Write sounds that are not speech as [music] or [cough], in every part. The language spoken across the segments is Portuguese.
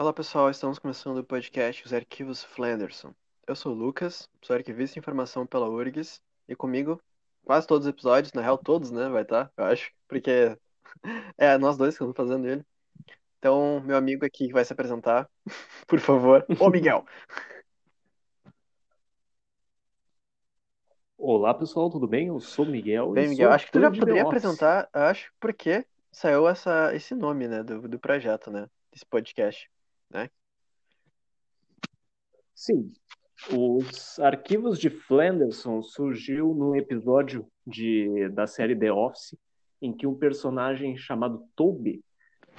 Olá pessoal, estamos começando o podcast Os Arquivos Flanderson. Eu sou o Lucas, sou arquivista de informação pela URGS e comigo, quase todos os episódios, na real todos, né, vai estar, eu acho, porque [laughs] é nós dois que estamos fazendo ele. Então, meu amigo aqui vai se apresentar, [laughs] por favor, ô Miguel. Olá pessoal, tudo bem? Eu sou o Miguel. Bem, Miguel, acho que tu já de poderia Office. apresentar, acho, porque saiu essa, esse nome, né, do, do projeto, né, desse podcast. Sim, os arquivos de Flanderson surgiu num episódio de, da série The Office, em que um personagem chamado Toby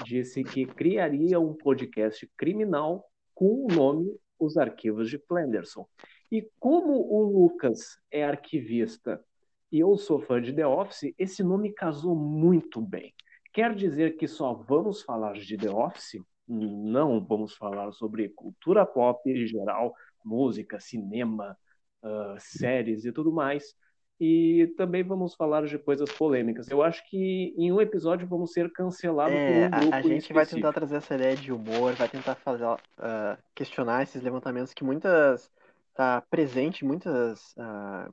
disse que criaria um podcast criminal com o nome Os Arquivos de Flanderson. E como o Lucas é arquivista e eu sou fã de The Office, esse nome casou muito bem. Quer dizer que só vamos falar de The Office? Não vamos falar sobre cultura pop em geral, música, cinema, uh, séries e tudo mais. E também vamos falar de coisas polêmicas. Eu acho que em um episódio vamos ser cancelados É, por um grupo a, a gente vai específico. tentar trazer essa ideia de humor, vai tentar fazer, ah, questionar esses levantamentos que muitas tá presente em muitas ah,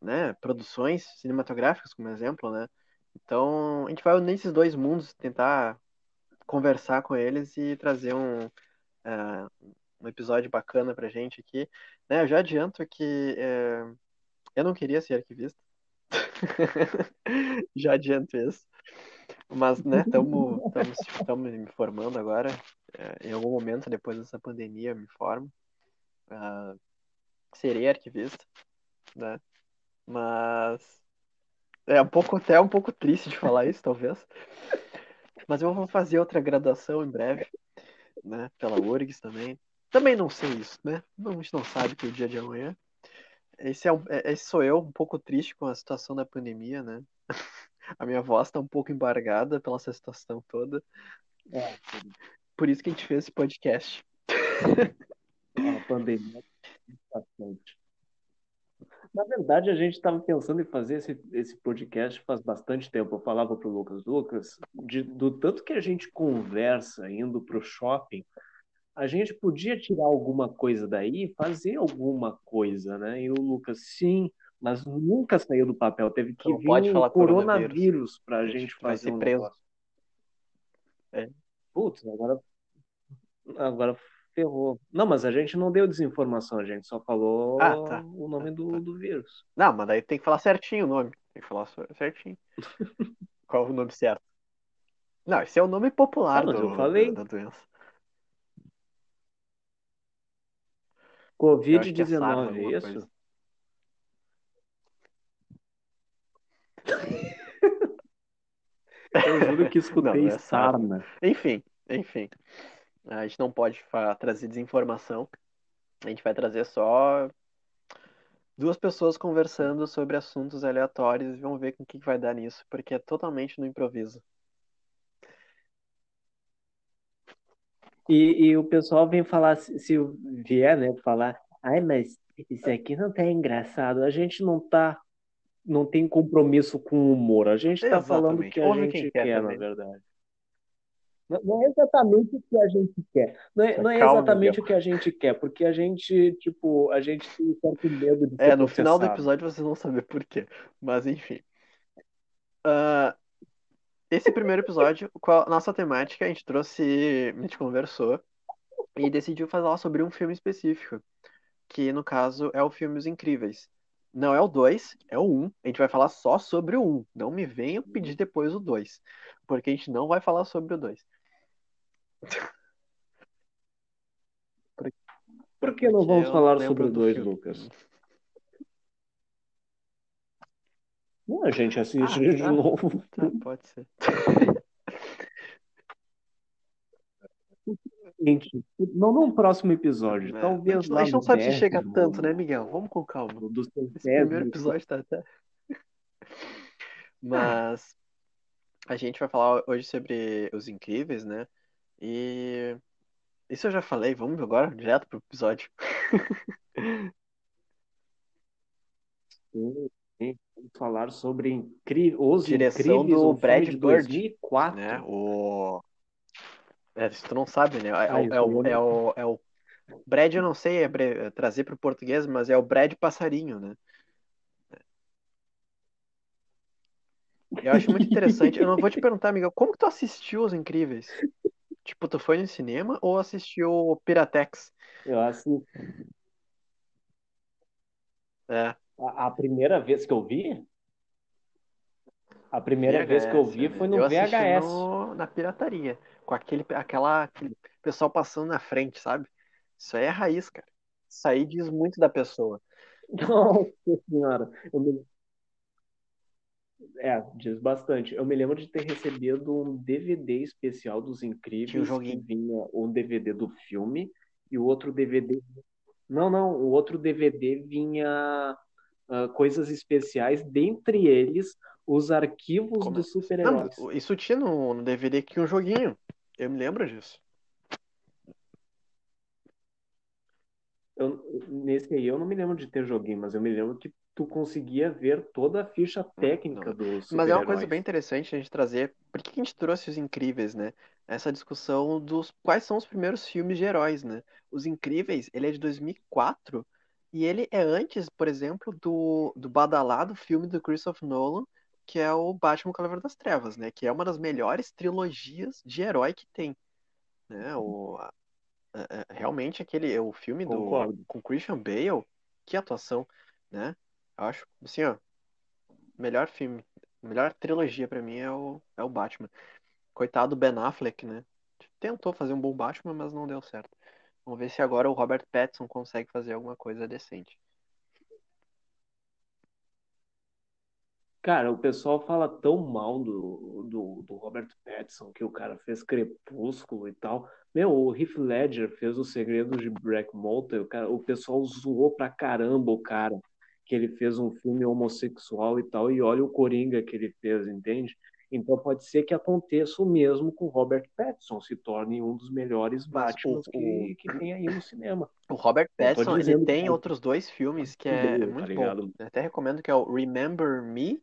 né, produções cinematográficas, como exemplo, né? Então a gente vai unir esses dois mundos, tentar conversar com eles e trazer um, ah, um episódio bacana pra gente aqui. Né, eu já adianto que eh, eu não queria ser arquivista. [laughs] Já adianto isso. Mas, né, estamos me formando agora. É, em algum momento, depois dessa pandemia, eu me formo. Serei arquivista, né? Mas é um pouco até um pouco triste de falar isso, talvez. Mas eu vou fazer outra graduação em breve, né? Pela URGS também. Também não sei isso, né? A gente não sabe que é o dia de amanhã. Esse, é, é- esse sou eu, um pouco triste com a situação da pandemia, né? [laughs] A minha voz tá um pouco embargada pela essa situação toda. É, Por isso que a gente fez esse podcast. a pandemia bastante. Na verdade, a gente estava pensando em fazer esse, esse podcast faz bastante tempo. Eu falava para o Lucas, Lucas, de- do tanto que a gente conversa indo para o shopping, a gente podia tirar alguma coisa daí e fazer alguma coisa, né? E o Lucas, sim, mas nunca saiu do papel. Teve que Não vir pode um coronavírus para a gente fazer ser um preso. É. Putz, agora, agora ferrou. Não, mas a gente não deu desinformação, a gente só falou Ah, tá. o nome do, tá. do vírus. Não, mas daí tem que falar certinho o nome. Tem que falar certinho. [laughs] Qual é o nome certo? Não, esse é o nome popular Ah, do, eu falei. da, doença. É SARS, Covid-19, é isso? [laughs] Eu juro que [laughs] escutei não é sarna. Enfim, enfim. A gente não pode trazer desinformação. A gente vai trazer só duas pessoas conversando sobre assuntos aleatórios e vamos ver com o que vai dar nisso, porque é totalmente no improviso. E, e o pessoal vem falar, se, vier, né, falar, ai, mas isso aqui não tá engraçado. A gente não tá, não tem compromisso com o humor. A gente tá falando o Exatamente. que a Ouve gente quer quer, na verdade. Não, é exatamente o que a gente quer. Não é, não é Calma, exatamente o que a gente quer, porque a gente, tipo, a gente tem um certo medo de É, no final do processado. episódio vocês vão saber por quê. Mas enfim. Ah, esse primeiro episódio, a nossa temática, a gente trouxe, a gente conversou e decidiu falar sobre um filme específico, que no caso é o filme Os Incríveis. Não é o 2, é o 1. Um. A gente vai falar só sobre o 1. Um. Não me venham pedir depois o 2, porque a gente não vai falar sobre o 2. Por que não vamos eu falar sobre o do 2, filme. Lucas? Não, a gente assiste Ah, de tá. novo. Tá, pode ser. Gente, não num próximo episódio, É, a talvez gente, a lá gente não no sabe se chega tanto, né, Miguel? Vamos com calma. no do Esse primeiro episódio tá até. [laughs] Mas a gente vai falar hoje sobre Os Incríveis, né? E isso eu já falei, vamos agora direto pro episódio. [laughs] Sim, sim. Vamos falar sobre incri... Os Direção Incríveis, do um Brad Bird, 2004. né? O É, isso tu não sabe, né? É, Ah, é, o, é, o, é o Brad, eu não sei é bre- é trazer para o português, mas é o Brad passarinho, né? Eu acho muito interessante. Eu não vou te [laughs] perguntar, Miguel, como que tu assistiu Os Incríveis? Tipo, tu foi no cinema ou assistiu o Piratex? Eu assim, É, a, a primeira vez que eu vi, a primeira vez que eu vi VHS, foi no Eu assisti VHS. no- na pirataria, com aquele, aquela, aquele pessoal passando na frente, sabe? Isso aí é raiz, cara. Isso aí diz muito da pessoa. [laughs] Nossa senhora, eu me... é, diz bastante. Eu me lembro de ter recebido um DVD especial dos Tinha um Incríveis, que vinha um DVD do filme e o outro DVD. Não, não, o outro DVD vinha ah, coisas especiais, dentre eles os arquivos Como é? dos Não, super-heróis. isso tinha no, no DVD que um joguinho. Eu me lembro disso. Eu- nesse aí eu não me lembro de ter joguinho, mas eu me lembro que tu conseguia ver toda a ficha técnica não. dos Mas é uma coisa bem interessante a gente trazer. Por que a gente trouxe os Incríveis, né? Essa discussão dos quais são os primeiros filmes de heróis, né? Os Incríveis, ele é de 2004 e ele é antes, por exemplo, do, do badalado filme do Christopher Nolan, que é o Batman Cavaleiro das Trevas, né? Que é uma das melhores trilogias de herói que tem, né? O, a- a- a- realmente aquele o filme do Concordo. com Christian Bale, que atuação, né? Acho, assim, ó, melhor filme, melhor trilogia pra mim é o, é o Batman. Coitado do Ben Affleck, né? Tentou fazer um bom Batman, mas não deu certo. Vamos ver se agora o Robert Pattinson consegue fazer alguma coisa decente. Cara, o pessoal fala tão mal do, do, do Robert Pattinson, que o cara fez Crepúsculo e tal. Meu, o Heath Ledger fez Os Segredos de Black Mountain, o, cara, o pessoal zoou pra caramba o cara, que ele fez um filme homossexual e tal, e olha o Coringa que ele fez, entende? Então pode ser que aconteça o mesmo com o Robert Pattinson, se torne um dos melhores Batmans que, que tem aí no cinema. o Robert Pattinson, ele dizendo que tem vai outros dois filmes que é, é Bale, tá muito bom. ligado? Eu até recomendo que é o Remember Me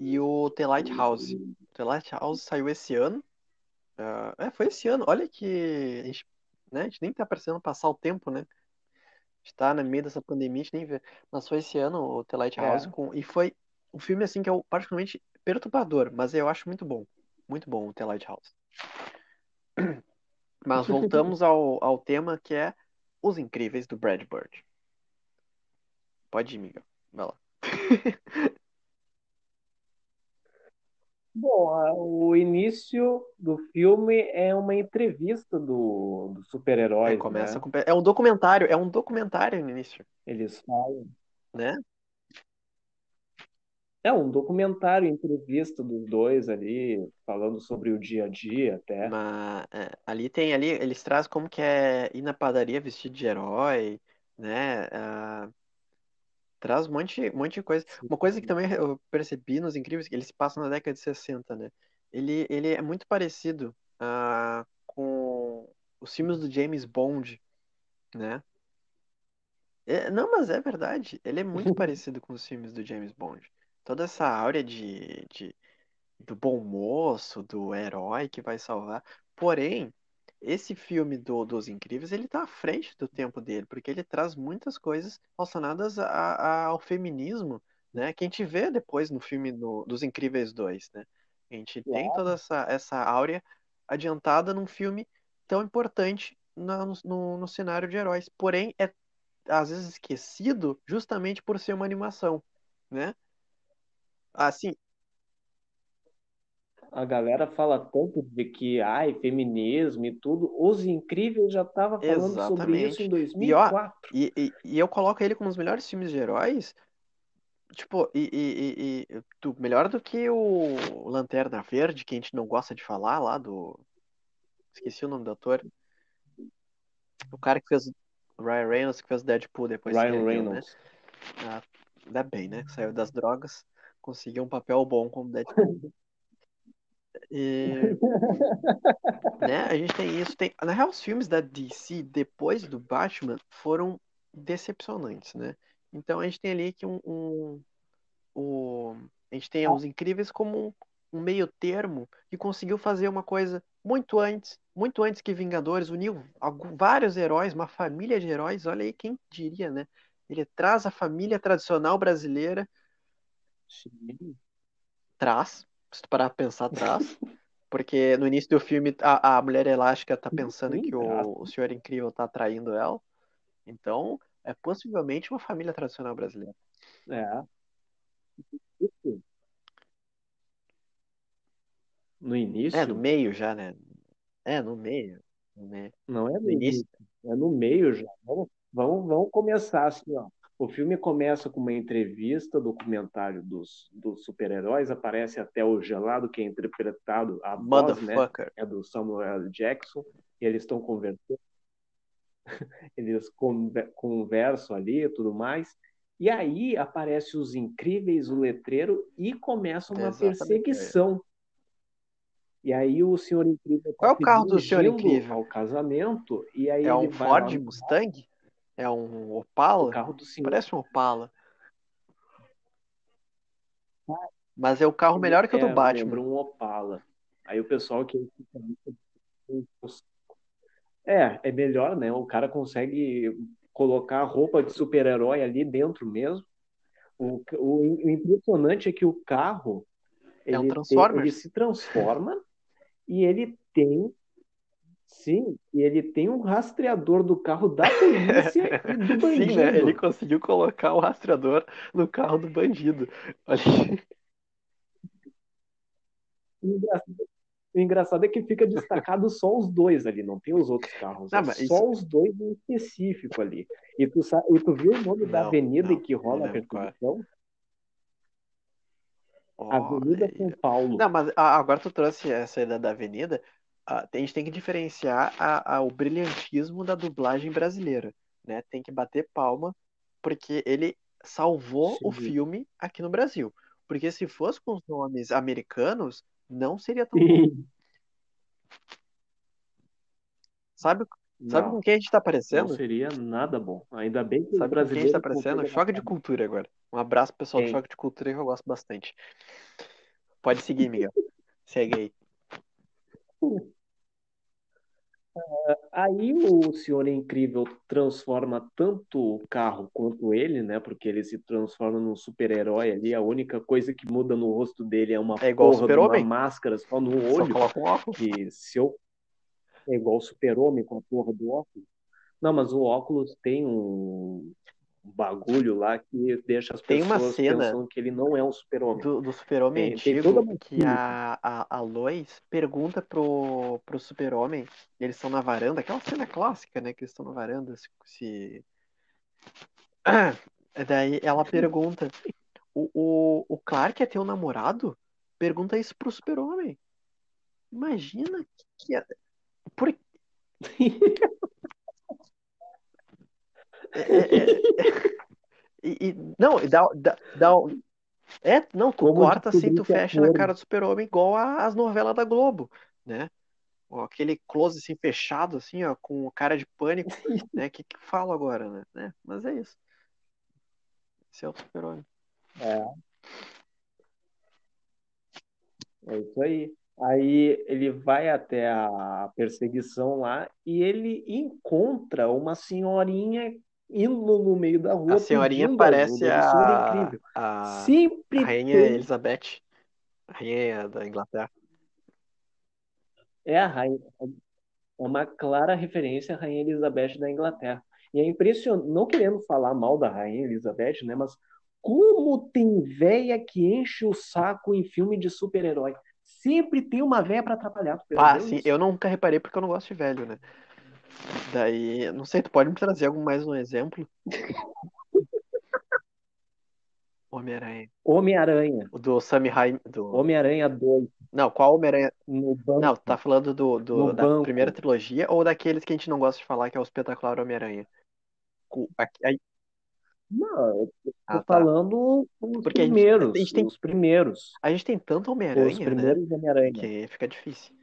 e o The Lighthouse. O The Lighthouse saiu esse ano. Ah, é, foi esse ano. Olha que a gente, né, a gente nem tá precisando passar o tempo, né? A gente tá no meio dessa pandemia, a gente nem vê. Mas foi esse ano o The Lighthouse É. com... e foi um filme assim que é particularmente perturbador, mas eu acho muito bom. Muito bom o The Lighthouse. [clears throat] Mas voltamos ao, ao tema que é Os Incríveis do Brad Bird. Pode ir, Miguel. Vai lá. [laughs] Bom, o início do filme é uma entrevista do, dos É, super-heróis, começa né? com... É um documentário, é um documentário no início, Eles falam. né? É um documentário, entrevista dos dois ali, falando sobre o dia a dia até. Mas é, ali tem ali, eles trazem como que é ir na padaria vestido de herói, né? Ah, traz um monte, um monte de coisa. Uma coisa que também eu percebi nos Incríveis, que eles se passam na década de 60, né? Ele, ele é muito parecido ah, com os filmes do James Bond, né? É, não, mas é verdade. Ele é muito [laughs] parecido com os filmes do James Bond. Toda essa áurea de, de, do bom moço, do herói que vai salvar. Porém, esse filme do, dos Incríveis, ele tá à frente do tempo dele, porque ele traz muitas coisas relacionadas a, a- ao feminismo, né? Que a gente vê depois no filme do- dos Incríveis 2, né? A gente tem toda essa, essa áurea adiantada num filme tão importante no, no, no cenário de heróis. Porém, é às vezes esquecido justamente por ser uma animação, né? Assim, A galera fala tanto de que, ai, feminismo e tudo. Os Incríveis já tava falando sobre isso em exatamente. E ó, 2004. e, e, eu coloco ele como um dos melhores filmes de heróis, tipo, e, e, tu, melhor do que o Lanterna Verde, que a gente não gosta de falar lá do. Esqueci o nome do ator. O cara que fez Ryan Reynolds, que fez Deadpool depois Ryan ergueu, né? Reynolds. Ah, ainda bem, né? Que saiu das drogas, conseguiu um papel bom como Deadpool. [laughs] E, né, a gente tem isso. Tem... Na real, os filmes da DC, depois do Batman, foram decepcionantes, né? Então a gente tem ali que um, um, o- a gente tem os Incríveis como um, um meio termo que conseguiu fazer uma coisa muito antes muito antes que Vingadores, uniu algum- vários heróis, uma família de heróis. Olha aí, quem diria, né? Ele traz a família tradicional brasileira, Sim. traz, se tu parar pra pensar, traz. [laughs] Porque no início do filme a, a Mulher Elástica tá pensando que o, o Senhor Incrível tá traindo ela. Então, é possivelmente uma família tradicional brasileira. É. No início? É, no meio já, né? É, no meio. No meio. Não é no No início. início, é no meio já. Vamos, vamos, vamos começar assim, ó. O filme começa com uma entrevista, documentário dos, dos super-heróis, aparece até o Gelado, que é interpretado, a voz, né, Motherfucker. é do Samuel L. Jackson, e eles estão conversando, [laughs] eles conver- conversam ali e tudo mais, e aí aparece os incríveis, o letreiro, e começa uma Exatamente. perseguição. E aí o Senhor Incrível Qual é tá o carro do Senhor Incrível? ao casamento, e aí É ele um lá Ford no Mustang? É um o Opala? carro do senhor. Parece um Opala. Mas é o carro melhor que o do É, Batman. um Opala. Aí o pessoal que é, é melhor, né? O cara consegue colocar a roupa de super-herói ali dentro mesmo. O, o, o impressionante é que o carro É um ele, tem- ele se transforma e ele tem sim, e ele tem um rastreador do carro da polícia [laughs] e do bandido. Sim, né? Ele conseguiu colocar o rastreador no carro do bandido. Olha. O engraçado, o engraçado é que fica destacado só os dois ali, não tem os outros carros. Não, é mas só isso- os dois em específico ali. E tu, sa- e tu viu o nome da Não, avenida não, que rola a é. perseguição? Avenida Olha São. Paulo. Não, mas ah, agora tu trouxe essa ideia da avenida. A gente tem que diferenciar a- a- o brilhantismo da dublagem brasileira, né? Tem que bater palma, porque ele salvou o Sim. filme aqui no Brasil. Porque se fosse com os nomes americanos, não seria tão bom. Sabe, sabe Não, com quem a gente tá não parecendo? seria nada bom. Ainda bem que Sabe com quem a gente tá brasileiros parecendo? conseguem Choque de cultura agora. Um abraço pro pessoal do Quem? Choque de Cultura que eu gosto bastante. Pode seguir, Miguel. [laughs] Segue aí. [laughs] Aí o Senhor Incrível transforma tanto o carro quanto ele, né? Porque ele se transforma num super-herói ali. A única coisa que muda no rosto dele é uma É porra de uma máscara só no Só olho. coloca um óculos. Que se eu. É igual o Super-Homem com a porra do óculos. Não, mas o óculos tem um bagulho lá que deixa as Tem uma pessoas cena pensando que ele não é um super-homem. do, do super-homem Tem- tem antigo toda uma que a, a, a Lois pergunta pro, pro super-homem, eles estão na varanda, aquela cena clássica, né, que eles estão na varanda, se... se... [coughs] Daí ela pergunta, o, o, o Clark é teu namorado? Pergunta isso pro super-homem. Imagina que... que- Por... É, [laughs] é, [laughs] e, e- não, e dá, dá, dá É, não, tu Como corta assim, tu é fecha na cara do super-homem igual as novelas da Globo, né? Ó, aquele close assim, fechado, assim, ó, com cara de pânico, [laughs] né? O que que fala agora, né? É, mas é isso. Esse é o super-homem. É. É isso aí. Aí ele vai até a perseguição lá e ele encontra uma senhorinha indo no meio da rua A senhorinha parece ajuda Senhor a, Incrível. a, Sempre a rainha tem. Elizabeth, a rainha da Inglaterra. É a rainha. É uma clara referência à Rainha Elizabeth da Inglaterra. E é impressionante, não querendo falar mal da Rainha Elizabeth, né? Mas como tem véia que enche o saco em filme de super-herói? Sempre tem uma véia pra atrapalhar, Ah, percebeu sim, eu nunca reparei porque eu não gosto de velho, né? Daí, não sei, tu pode me trazer algum mais um exemplo? [laughs] Homem-Aranha. Homem-Aranha. O do Sam Raimi, do... Homem-Aranha 2, Não, qual Homem-Aranha? no banco. Não, tá falando do, do- da banco. primeira trilogia ou daqueles que a gente não gosta de falar, que é o espetacular Homem-Aranha? Aí- Não, eu tô Ah, tá. falando os Porque a gente- primeiros. a gente tem- Os primeiros. A gente tem tanto Os Homem-Aranha, né? primeiros Homem-Aranha. Que fica difícil.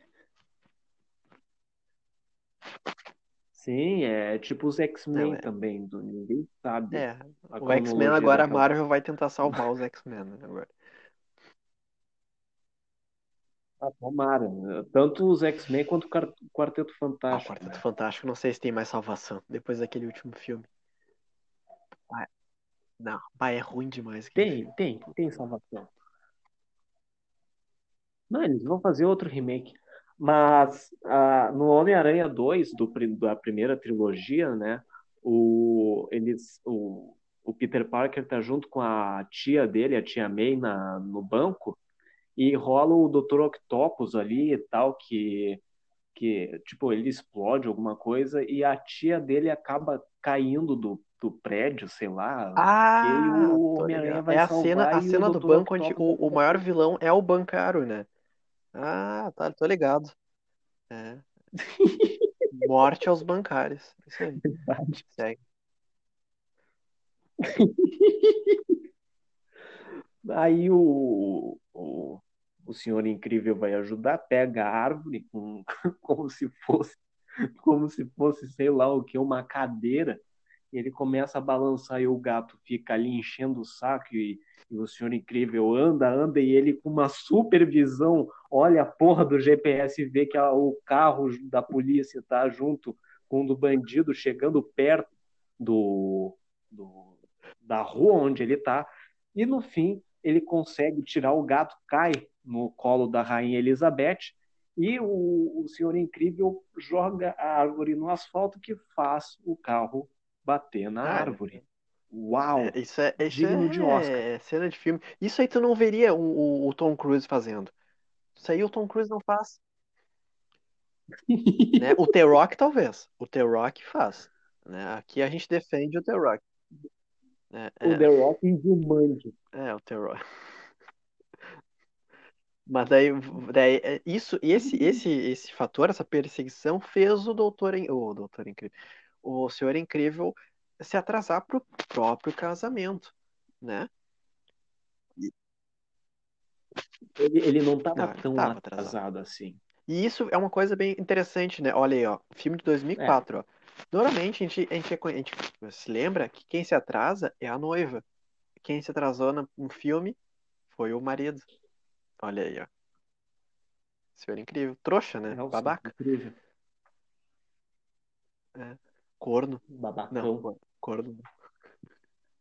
Sim, é tipo os X-Men é- também, do, ninguém sabe É, o X-Men agora, a Marvel vai tentar salvar os X-Men né, agora. Ah, tomara. Tanto os X-Men quanto o Quarteto Ah, o Fantástico. Quarteto Fantástico, não sei se tem mais salvação depois daquele último filme. Ah, não, bah, é ruim demais. Tem, filme. tem, tem salvação. Não, eles vão fazer outro remake. Mas ah, no Homem-Aranha 2, do, da primeira trilogia, né? O, eles, o, o Peter Parker tá junto com a tia dele, a tia May, na, no banco, e rola o Dr. Octopus ali e tal, que, que tipo, ele explode alguma coisa, e a tia dele acaba caindo do, do prédio, sei lá. e Ah, o tô Homem-Aranha vai É a cena, a e o cena do banco onde Octopus o, o maior vilão é o bancário, né? Ah, tá, tô ligado. É. [laughs] Morte aos bancários. Isso aí. Segue. [laughs] Aí o, o, o Senhor Incrível vai ajudar, pega a árvore com, [laughs] como se fosse, como se fosse, sei lá o que, uma cadeira. Ele começa a balançar e o gato fica ali enchendo o saco e, e o Senhor Incrível anda, anda e ele com uma supervisão olha a porra do GPS vê que a- o carro da polícia tá junto com o do bandido chegando perto do, do da rua onde ele tá. E no fim, ele consegue tirar o gato, cai no colo da rainha Elizabeth e o, o Senhor Incrível joga a árvore no asfalto que faz o carro bater na Cara, árvore. Uau! é, isso é, isso Digno de Oscar. é cena de filme. Isso aí tu não veria o, o, o Tom Cruise fazendo. Isso aí o Tom Cruise não faz. Né? O The Rock talvez. O The Rock faz. Né? Aqui a gente defende o The Rock. né? O The Rock em Jumanji. É, o The Rock. Mas daí, daí é, isso, esse, esse, esse fator, essa perseguição fez o Doutor, o Doutor Incrível, o Senhor Incrível se atrasar pro próprio casamento, né? Ele, ele não estava tão tava atrasado atrasado. assim. E isso é uma coisa bem interessante, né? Olha aí, ó, filme de 2004, ó. Normalmente a gente, a gente, é a gente se lembra que quem se atrasa é a noiva. Quem se atrasou no, filme foi o marido. Olha aí, ó. Senhor Incrível. Trouxa, né? É o Babaca. Incrível. Corno. Babacão. Não, cor- corno. não.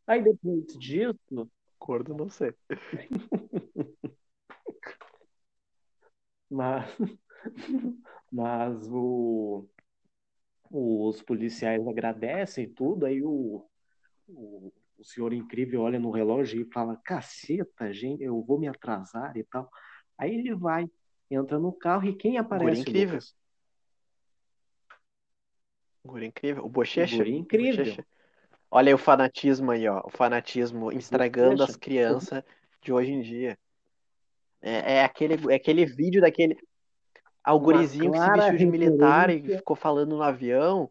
Aí depois disso, Corno não sei. [laughs] mas, [laughs] mas o, os policiais agradecem tudo, aí o, o, o senhor incrível olha no relógio e fala, caceta, gente, eu vou me atrasar e tal. Aí ele vai, entra no carro e quem aparece, incrível. Lucas? Guri incrível. O Bochecha. Guri incrível. Bochecha. Olha aí o fanatismo aí, ó. O fanatismo estragando as Bochecha. crianças de hoje em dia. É, é aquele, é aquele vídeo daquele. Ah, o Uma gurizinho que se vestiu de militar e ficou falando no avião.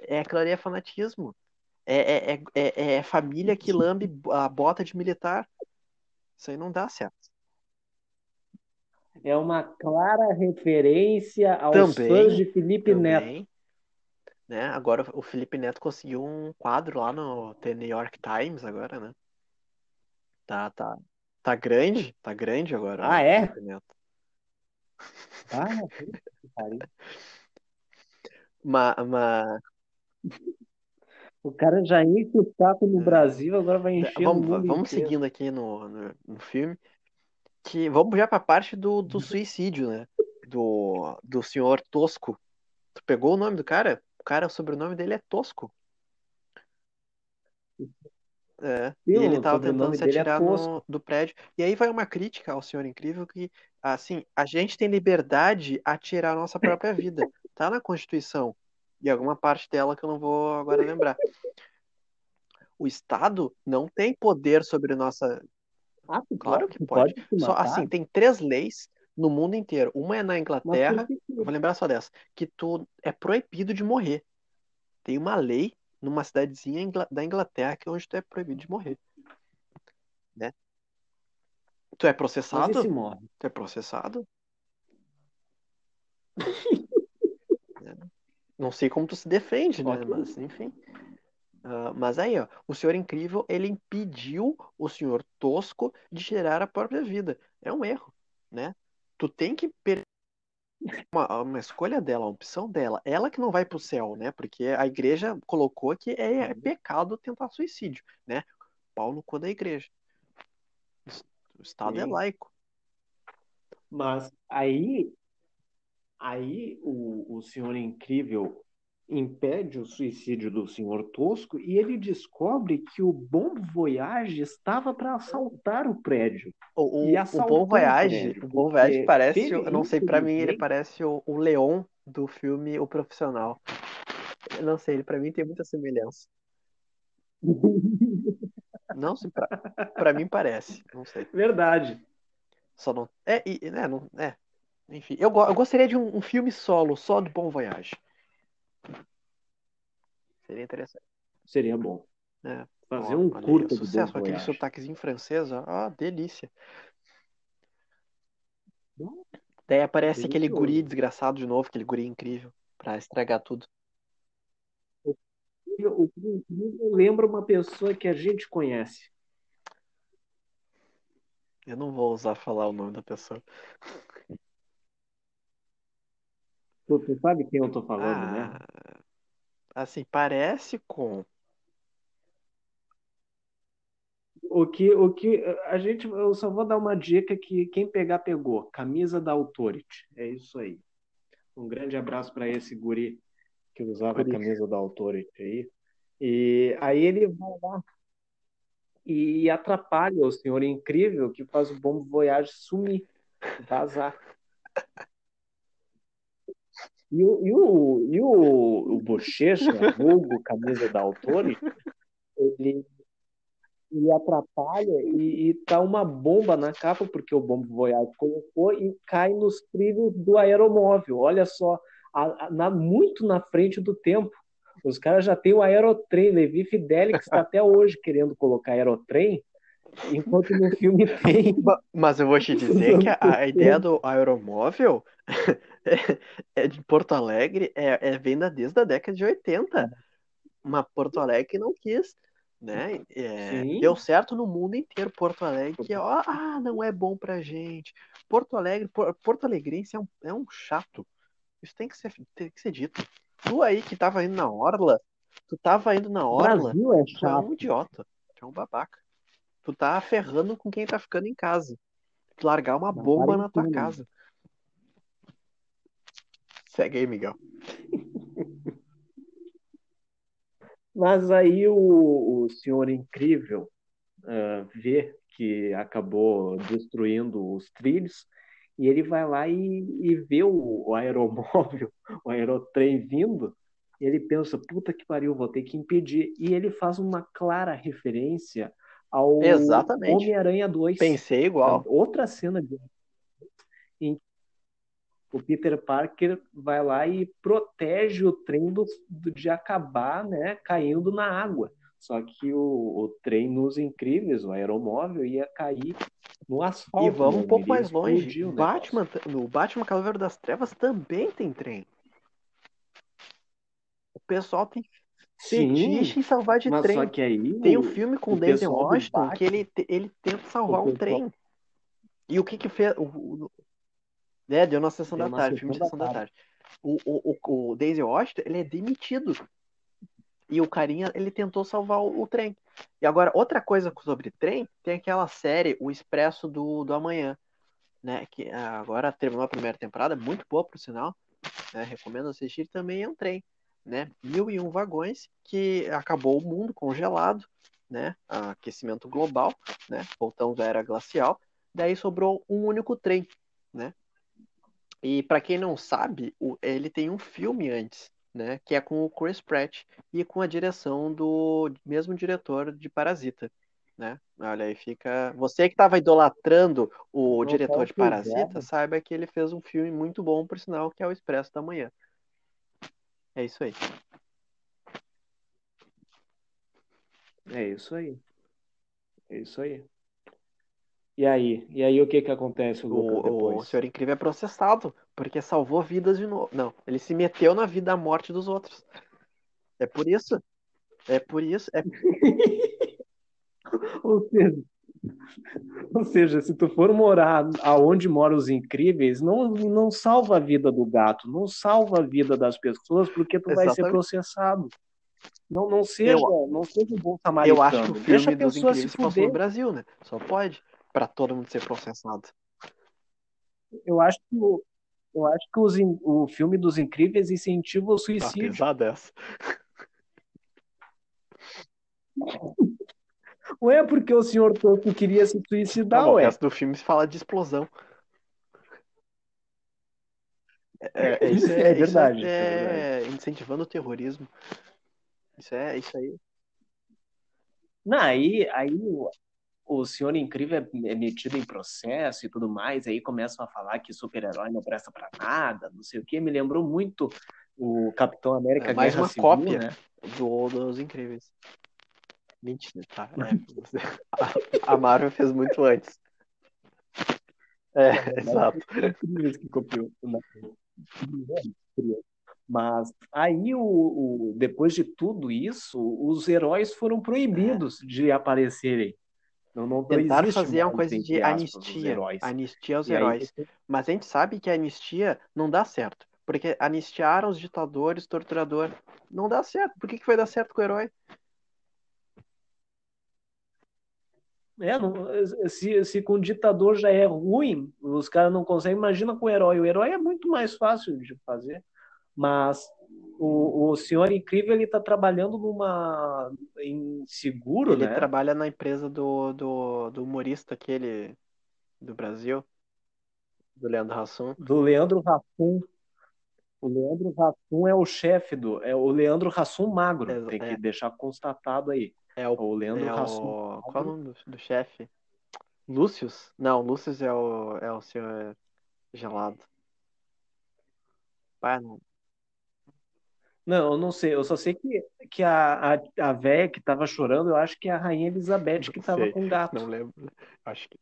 É aquilo ali é fanatismo. É, é, é, é, é família que lambe a bota de militar. Isso aí não dá certo. É uma clara referência aos Também, fãs de Felipe Neto. Né? Agora o Felipe Neto conseguiu um quadro lá no The New York Times agora, né? Tá, tá, tá grande, tá grande agora. Ah, o é? Felipe Neto. Ah. Mas, mas O cara já enche o saco no É. Brasil, agora vai encher no vamos, mundo vamos inteiro. seguindo aqui no, no, no filme. Que vamos já pra parte do, do suicídio, né? Do, do senhor Tosco. Tu pegou o nome do cara? O cara, o sobrenome dele é Tosco. É, e ele o tava tentando se é atirar no, Tosco. do prédio. E aí vai uma crítica ao Senhor Incrível que, assim, a gente tem liberdade a tirar a nossa própria vida. Tá na Constituição. E alguma parte dela que eu não vou agora lembrar. O Estado não tem poder sobre nossa. Ah, Claro pode, que pode. pode Só assim, tem três leis no mundo inteiro. Uma é na Inglaterra, eu vou lembrar só dessa, que tu é proibido de morrer. Tem uma lei numa cidadezinha da Inglaterra que é onde tu é proibido de morrer. Né? Tu é processado? se morre? Tu é processado? [laughs] É. Não sei como tu se defende, né? Mas, enfim. Ah, mas aí, ó, o Senhor Incrível, ele impediu o Senhor Tosco de tirar a própria vida. É um erro, né? Tu tem que uma, uma escolha dela, uma opção dela. Ela que não vai pro céu, né? Porque a igreja colocou que é pecado tentar suicídio, né? Pau no cu da igreja. O Estado é Sim. laico. Mas aí, aí o, o senhor incrível impede o suicídio do senhor tosco e ele descobre que o Bom Voyage estava para assaltar o prédio. O, o, o Bom o Voyage, prédio, o Bom Voyage parece, eu não sei, pra mim ele parece o, o Leon do filme O Profissional. Eu não sei, ele pra mim tem muita semelhança. [laughs] Não sei, pra mim parece, não sei. Verdade. Só não. É, e, né, não, é. Enfim, eu, eu gostaria de um, um filme solo, só do Bom Voyage. Seria interessante. Seria bom. É. Fazer Ó, um olha aí, curta o do sucesso aquele Voyage. sotaquezinho francês, ó, ó, delícia. Daí aparece aquele Delicioso. guri desgraçado de novo, aquele guri incrível, pra estragar tudo. O que incrível lembra uma pessoa que a gente conhece. Eu não vou usar falar o nome da pessoa. Tu, tu sabe quem eu tô falando, né? Ah, assim, parece com. O que, o que a gente, eu só vou dar uma dica que quem pegar pegou. Camisa da Authority. É isso aí. Um grande abraço para esse guri que usava a camisa da Authority aí. E aí ele vai lá e atrapalha o senhor incrível que faz o Bom Voyage sumir, vazar. [laughs] E o, e o, e o, o Bochecha, vulgo camisa da Authority, ele e atrapalha e, e tá uma bomba na capa, porque o Bombo Voyage colocou e cai nos trilhos do aeromóvel. Olha só, a- a- na- muito na frente do tempo. Os caras já têm o aerotrem, Levi Fidelix está até hoje querendo colocar aerotrem, enquanto no filme [laughs] tem. Ma- Mas eu vou te dizer que a, a [laughs] ideia do aeromóvel [laughs] é, de Porto Alegre, é, é venda desde a década de 80. Mas Porto Alegre não quis, né? É, deu certo no mundo inteiro. Porto Alegre, que ó, ah, não é bom pra gente. Porto Alegre, Por- Porto Alegrense é um, é um chato. Isso tem que ser, tem que ser dito. Tu aí que tava indo na orla, tu tava indo na orla, Brasil é tu é chato. um idiota. Tu é um babaca. Tu tá ferrando com quem tá ficando em casa. Tu largar uma bomba na tua casa. Segue aí, Miguel. [laughs] Mas aí o, o senhor incrível ah, vê que acabou destruindo os trilhos e ele vai lá e, e vê o, o aeromóvel, [laughs] o aerotrem vindo, e ele pensa, puta que pariu, vou ter que impedir. E ele faz uma clara referência ao. Homem-Aranha 2. Pensei igual. Outra cena de em o Peter Parker vai lá e protege o trem do, de acabar, né, caindo na água. Só que o, o trem nos incríveis, o aeromóvel, ia cair no asfalto. E vamos um mesmo, pouco mais longe. o. Batman, no Batman Cavaleiro das Trevas também tem trem. O pessoal tem Sim, fetiche em salvar de trem. só que aí Tem um filme com o Denzel Washington que ele, ele tenta salvar o um pessoal- trem. E o que que fez? O, o- é, deu na sessão Deu da tarde, filme de sessão da da tarde. O, o, o, o Denzel Washington, ele é demitido. E o carinha, ele tentou salvar o, o trem. E agora, outra coisa sobre trem, tem aquela série, O Expresso do, do Amanhã, né? Que ah, agora terminou a primeira temporada, muito boa, por sinal. né, Recomendo assistir, também é um trem, né? Mil e um vagões, que acabou o mundo congelado, né? Aquecimento global, né? Voltamos à era glacial. Daí sobrou um único trem, né? E para quem não sabe, ele tem um filme antes, né? Que é com o Chris Pratt e com a direção do mesmo diretor de Parasita, né? Olha aí, fica. Você que estava idolatrando o diretor de. Parasita, saiba que ele fez um filme muito bom, por sinal, que é o Expresso da Manhã. É isso aí. É isso aí. É isso aí. E aí? E aí o que que acontece, Lucas, O, o depois? Senhor Incrível é processado, porque salvou vidas de novo. Não, ele se meteu na vida, a morte dos outros. É por isso. É por isso. É [laughs] Ou seja, Ou seja, se tu for morar aonde moram os incríveis, não, não salva a vida do gato, não salva a vida das pessoas, porque tu vai ser Exatamente. processado. Não, não seja, Eu- não seja um bom samaritano. Eu acho que o Deixa filme a dos pessoa se Incríveis passou no Brasil, né? Só pode. Pra todo mundo ser processado. Eu acho que o, eu acho que os o filme dos incríveis incentiva o Tá suicídio. pesada essa. [laughs] Não é porque o senhor Toco queria se Tá suicidar, bom, o ué. resto do filme se fala de explosão. É, é, [laughs] isso É é, verdade, Isso é é, incentivando o terrorismo. Isso é isso aí. Não, aí, aí o, senhor incrível é é metido em processo e tudo mais, aí começam a falar que super-herói não presta pra nada, não sei o quê. Me lembrou muito o Capitão América É mais Guerra uma Civil, cópia. né? Do dos Incríveis. Mentira, tá? É, [laughs] a, Marvel fez muito antes. É, [laughs] exato. Incríveis que copiou. Mas aí, o, o- depois de tudo isso, os heróis foram proibidos de aparecerem. Não, não Tentaram fazer uma mais, coisa de anistia. heróis. Anistia aos E aí heróis. você- Mas a gente sabe que a anistia não dá certo. Porque anistiaram os ditadores, torturador. Não dá certo. Por que, que vai dar certo com o herói? É, não- se, se com o ditador já é ruim, os caras não conseguem, imagina com o herói. O herói é muito mais fácil de fazer, mas o, o senhor incrível ele está trabalhando numa em seguro, Ele né? trabalha na empresa do, do, do humorista aquele do Brasil, do Leandro Hassum. Do Leandro Hassum. O Leandro Hassum é o chefe do, é o Leandro Hassum magro, É, tem que é. deixar constatado aí. É o, O Leandro é Hassum. o qual é o nome do, do chefe? Lúcius? Não, Lúcius é o, é o senhor gelado. Pai, não. Não, eu não sei, eu só sei que, que a, a, a véia que tava chorando, eu acho que é a Rainha Elizabeth que Não tava sei, com gato. Não lembro. Acho que.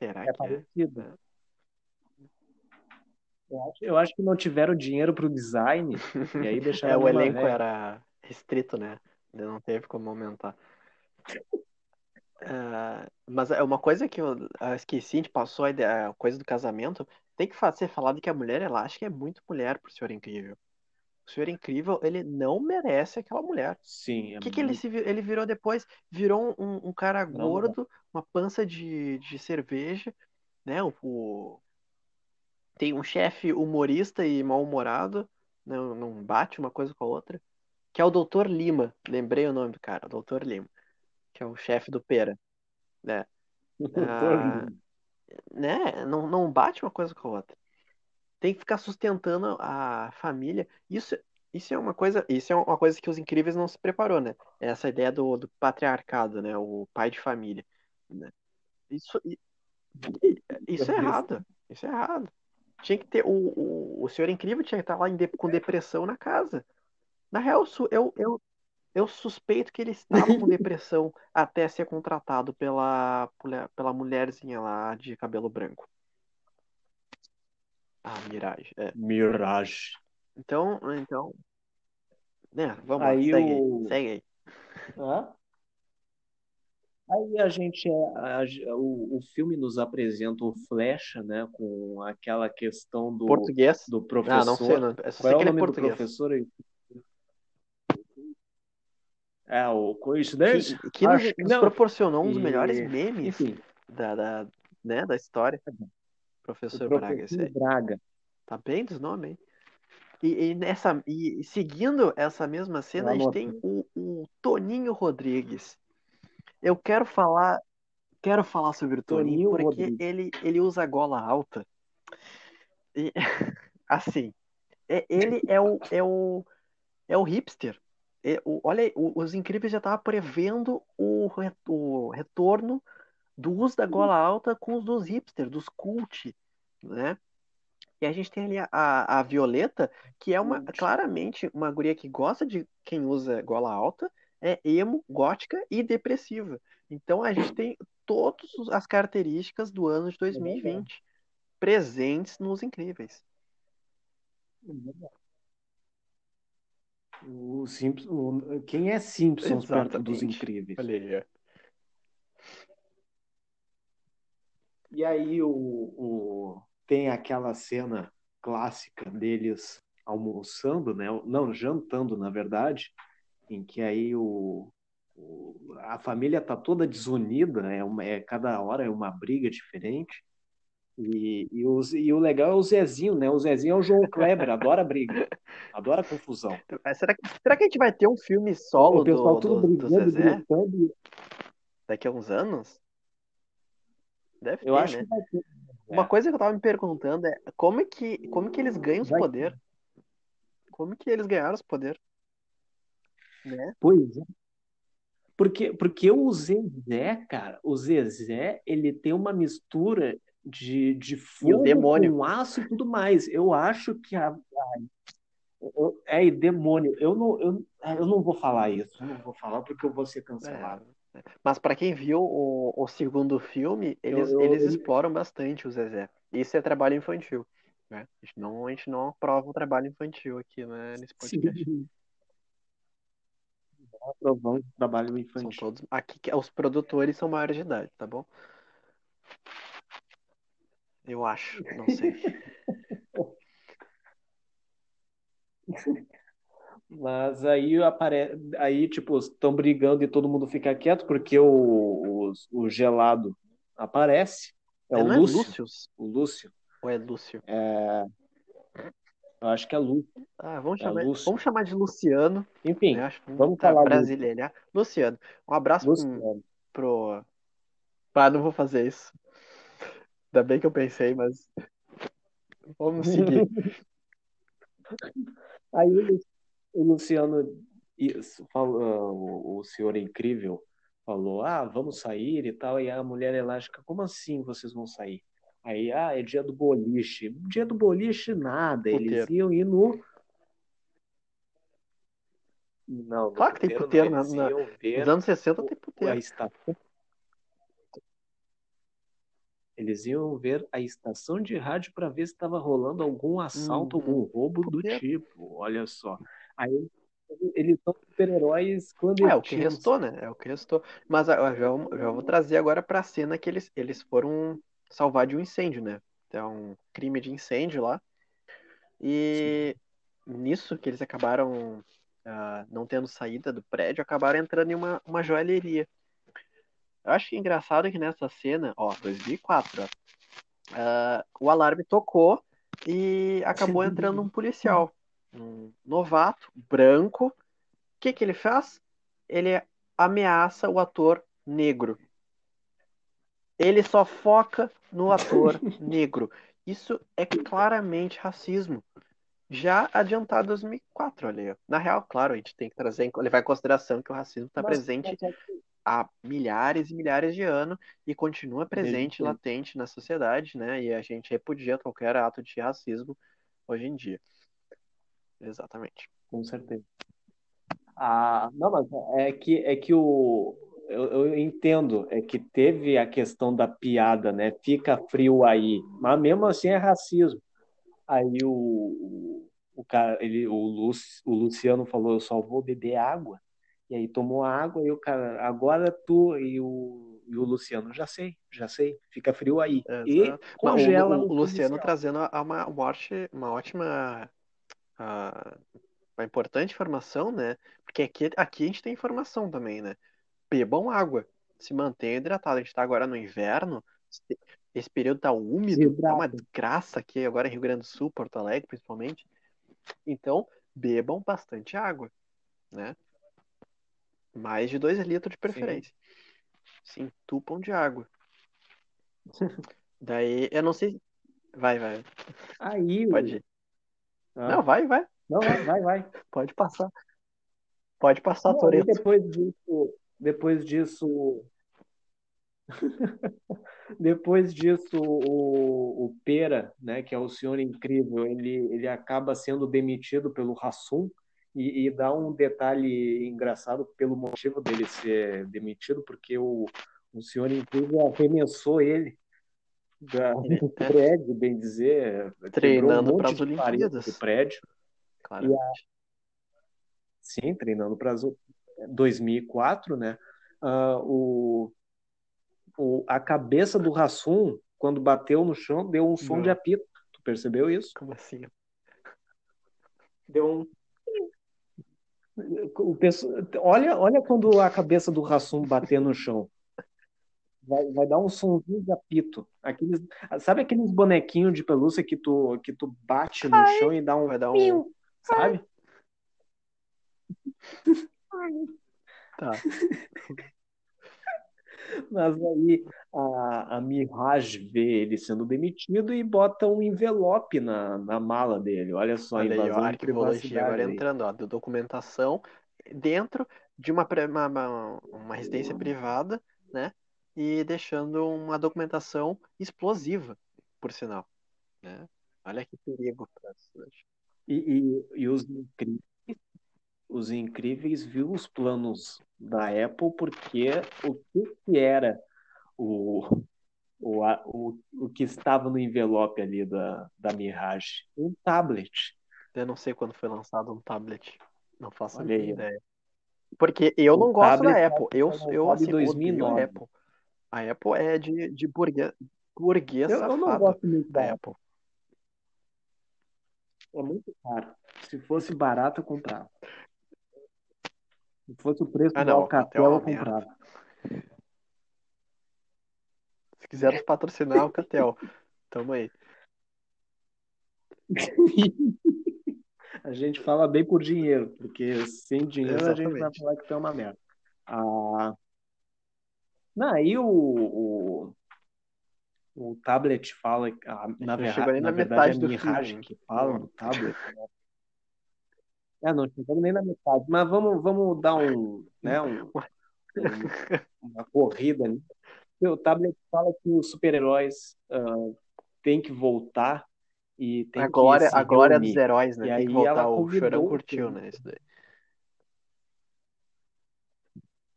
Será É que é? parecido. Eu acho, eu acho que não tiveram dinheiro pro design [laughs] e aí É, deixaram o uma elenco véia. era restrito, né? Não teve como aumentar. Ah, mas é uma coisa que eu ah, esqueci, a gente passou a, ideia- a coisa do casamento. Tem que ser falado que a mulher, que é muito mulher pro Senhor Incrível. O Senhor Incrível, ele não merece aquela mulher. Sim, é O que, que ele, muito- se, ele virou depois? Virou um, um cara Não, não. gordo, uma pança de, de cerveja, né? O, o- Tem um chefe humorista e mal-humorado, não, não bate uma coisa com a outra, que é o Dr. Lima. Lembrei o nome do cara, o Dr. Lima, que é o chefe do Pera, né? [laughs] Ah, né? Não, não bate uma coisa com a outra. Tem que ficar sustentando a família. Isso, isso é uma coisa, isso é uma coisa que os incríveis não se preparou, né? Essa ideia do, do patriarcado, né? O pai de família. né? Isso, isso é errado. Isso é errado. Tinha que ter o, o, o senhor incrível tinha que estar lá com depressão na casa. Na real, eu, eu, eu, suspeito que ele [laughs] estava com depressão até ser contratado pela, pela mulherzinha lá de cabelo branco. Ah, Mirage. É. Mirage. Então, então. Né, vamos lá, Aí segue o- aí. Segue aí. Hã? Aí a gente é, a- o, o filme nos apresenta o Flecha, né, com aquela questão do, Português? do Ah, professor. não sei, não. Eu só Qual sei é o é nome do português. professor aí? É, o coincidência? Que, que nos, que nos proporcionou um dos E- melhores memes Enfim, da, da, né, da história. o Professor Braga, esse professor. Braga. Tá bem dos nomes, hein? E, e nessa, e seguindo essa mesma cena, a gente tem o, o Toninho Rodrigues. Eu quero falar, quero falar sobre o Toninho, Toninho porque Rodrigues. ele, ele usa gola alta. E, [laughs] assim, é- ele é o, é o, é o hipster. É o- olha o- os incríveis já estavam prevendo o, re- o retorno do uso da gola alta com os dos hipsters, dos cult, né? E a gente tem ali a, a, Violeta, que é uma claramente uma guria que gosta de quem usa gola alta, é emo, gótica e depressiva. Então a gente tem todas as características do ano de 2020 presentes nos incríveis. O Simpsons, o, quem é Simpsons perto dos incríveis? Olha E aí o, o, tem aquela cena clássica deles almoçando, né? Não, jantando, na verdade, em que aí o, o a família tá toda desunida, é, uma, é cada hora é uma briga diferente. E, e, os, e o legal é o Zezinho, né? O Zezinho é o João Kleber, adora briga, adora confusão. Será que, será que a gente vai ter um filme solo o pessoal do, tudo do, do brigando, Zezé gritando. daqui a uns anos? Deve Eu ter, acho né? que vai ter. Uma É. coisa que eu tava me perguntando é como é que, como que eles ganham os Vai- poderes? Como que eles ganharam os poderes? Né? Pois é. Porque, porque o Zezé, cara, o Zezé, ele tem uma mistura de, de fogo demônio. com aço e tudo mais. Eu acho que a, eu- é e demônio. Eu não, eu, eu não vou falar isso. Eu não vou falar porque eu vou ser cancelado. É. Mas pra quem viu o, o segundo filme, eles, eu- eles eu- exploram bastante o Zezé. Isso é trabalho infantil. Né? A, gente não, a gente não aprova o trabalho infantil aqui né, nesse podcast. Sim. Aprovando o trabalho São infantil. todos. Aqui os produtores são maiores de idade, tá bom? Eu acho, não sei. [laughs] Mas aí apare... aí tipo estão brigando e todo mundo fica quieto porque o, o, o gelado aparece. É o não Lúcio. é Lúcius? O Lúcio. Ou é Lúcio? Eu acho que é Lúcio. Ah, vamos É chamar, Lúcio. vamos chamar de Luciano. Enfim, né? Acho que vamos tá falar brasileiro. Luciano. Um abraço pro, Lúcio. pro. Ah, não vou fazer isso. Ainda bem que eu pensei, mas. [laughs] Vamos seguir. [laughs] Aí o Lu- o Luciano isso, falou, o, o senhor incrível falou: "Ah, vamos sair e tal". E a mulher elástica: "Como assim vocês vão sair?" Aí, ah, é dia do boliche. Dia do boliche nada, eles Puteiro. iam ir no Não, no Claro que tem puteiro na- eles na- Nos anos 60 tem a puteiro. estação. Eles iam ver a estação de rádio para ver se estava rolando algum assalto, Uhum. algum roubo do tipo. Olha só. Aí eles são super-heróis É, o que restou, né? É o que restou. Mas ah, já, já vou trazer agora pra cena que eles, eles foram salvar de um incêndio, né? Tem um crime de incêndio lá. E nisso que eles acabaram ah, não tendo saída do prédio, acabaram entrando em uma, uma joalheria. Eu acho que é engraçado que nessa cena, ó, 2004, ó, ah, o alarme tocou e acabou entrando um policial, um novato, branco. O que que ele faz? Ele ameaça o ator negro. Ele só foca no ator [laughs] negro. Isso é claramente racismo. Já adiantado 2004, olha. Na real, claro, a gente tem que trazer, levar em consideração que o racismo está presente é que- há milhares e milhares de anos e continua presente, sempre. latente na sociedade, né? E a gente repudia qualquer ato de racismo hoje em dia. Exatamente. Com certeza. Ah, não, mas é que é que o eu, eu entendo, é que teve a questão da piada, né? Fica frio aí, mas mesmo assim é racismo. Aí o, o, o cara, ele, o, Lu, o Luciano falou, eu só vou beber água. E aí tomou água e o cara, agora tu e o, e o Luciano, já sei, já sei, fica frio aí. E Exato. Mas o, congela o- o o Luciano trazendo a- a uma, uma, ótima- uma importante informação, né? Porque aqui, aqui a gente tem informação também, né? Bebam água, se mantenham hidratados. A gente tá agora no inverno, esse período tá úmido, tá uma Hidrata. desgraça aqui agora em Rio Grande do Sul, Porto Alegre principalmente. Então, bebam bastante água, né? Mais de 2 litros de preferência. Se entupam de água. [laughs] Daí, eu não sei. Vai, vai. Aí, Pode ir. Ah, Não, vai, vai. não, vai, vai, vai. [laughs] Pode passar. Pode passar, Não, Toreto. depois disso, depois disso, [laughs] depois disso, o, o Pera, né, que é o senhor incrível, ele, ele acaba sendo demitido pelo Hassum e, e dá um detalhe engraçado pelo motivo dele ser demitido, porque o, o senhor incrível arremessou ele da, [laughs] do É. prédio, bem dizer, Treinando um de parede Olimpíadas. do prédio. Sim, treinando para 2004, né? Ah, o, o, a cabeça do Hassum quando bateu no chão, deu um som Não. de apito. Tu percebeu isso? Como assim? Deu um. O Olha, olha quando a cabeça do Rassum bater no chão. Vai, vai dar um sonzinho de apito. Aqueles, sabe aqueles bonequinhos de pelúcia que tu, que tu bate no chão e dá um. Vai dar um- miu, Sabe? Tá. [laughs] Mas aí a, a Mirage vê ele sendo demitido e bota um envelope na, na mala dele. Olha só, Olha aí, ó, invasão a de arquivologia privacidade. agora aí. entrando, ó, documentação dentro de uma, uma, uma, residência privada, né? E deixando uma documentação explosiva, por sinal, né? Olha que perigo cidade. E, e, e os incríveis, os incríveis viu os planos da Apple porque o que, era o, o, o, o que estava no envelope ali da, da Mirage? Um tablet. Eu não sei quando foi lançado um tablet. Não faço a Olha aí, ideia. Porque eu O não gosto da Apple. Eu, foi eu assim, odeio 2009. a Apple. A Apple é de, de burguês, burguês Eu, eu não gosto muito da. Apple. É muito caro. Se fosse barato, eu comprava. Se fosse o preço Ah, do Alcatel, é eu merda. comprava. Se quiser nos patrocinar, Alcatel. Tamo aí. [laughs] A gente fala bem por dinheiro, porque sem dinheiro a gente vai Exatamente. falar que tu é uma merda. Ah, aí o, o, o tablet fala, na, na na verdade é metade a do Mirage filme. que fala no tablet. né? É, não chegamos nem na metade, mas vamos, vamos dar um, né, um, um- uma corrida ali. O tablet fala que os super-heróis ah, têm que voltar e tem A que glória, se a glória dos heróis, né? E Tem que voltar. O Chorão curtiu, né? Isso daí.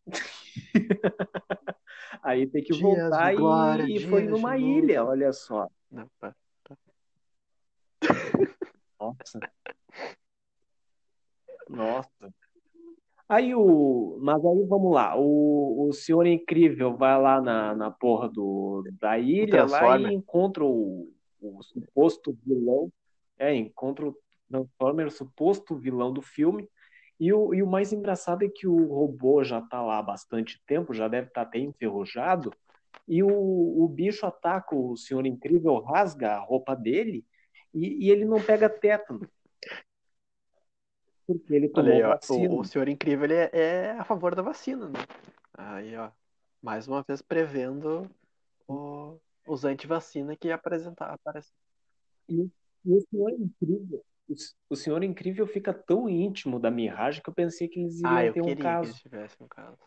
[laughs] Aí tem que Dias voltar e- glória, e, foi numa ilha, olha só. Não, pá. Nossa. [laughs] Nossa. Aí o. Mas aí vamos lá. O, o Senhor Incrível vai lá na, na porra do, da ilha lá e encontra o, o suposto vilão. É, encontra o Transformer, suposto vilão do filme. E o, e o mais engraçado é que o robô já tá lá há bastante tempo, já deve estar até enferrujado. E o, o bicho ataca o Senhor Incrível, rasga a roupa dele e, e ele não pega tétano. Porque ele tomou Olha aí, vacina. O, o Senhor Incrível ele é, é a favor da vacina, né? Aí, ó. Mais uma vez prevendo o- os anti-vacina que ia apresentar. Aparece. E, e o Senhor Incrível, o, o Senhor Incrível fica tão íntimo da Mirage que eu pensei que eles iriam Ah, eu ter um que caso. eles tivessem um caso.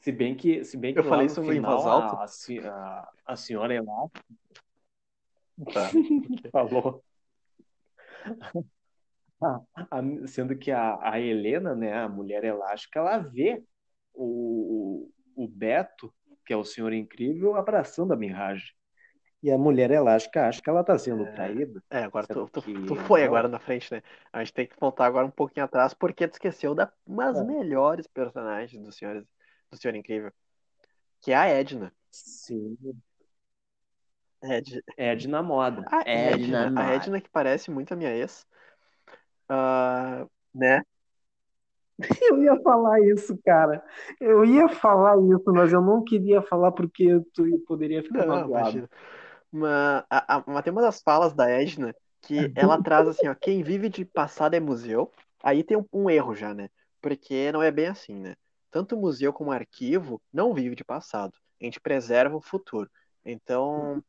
Se bem que, se bem que Eu lá falei isso em final voz alta? a, a, a, senhora Elástico Tá. [laughs] falou. [laughs] A- a- sendo que a, a Helena, né, a mulher elástica, ela vê o, o, o Beto, que é o Senhor Incrível, abraçando a Mirage. E a mulher elástica acha que ela está sendo É. traída. É, agora tu, tu, que tu foi não. agora na frente, né? A gente tem que voltar agora um pouquinho atrás, porque tu esqueceu da umas É. melhores personagens do Senhor, do Senhor Incrível. Que é a Edna. Sim, Ed, Edna Moda. a Edna, a Moda. Edna que parece muito a minha ex. Ah, né? [laughs] Eu ia falar isso, cara. Eu ia falar isso, mas eu não queria falar porque tu poderia ficar Não, magoado. Uma, a, a- uma- tem uma das falas da Edna que ela [laughs] traz assim, ó, quem vive de passado é museu. Aí tem um, um erro já, né? Porque não é bem assim, né? Tanto o museu como o arquivo não vive de passado. A gente preserva o futuro. Então,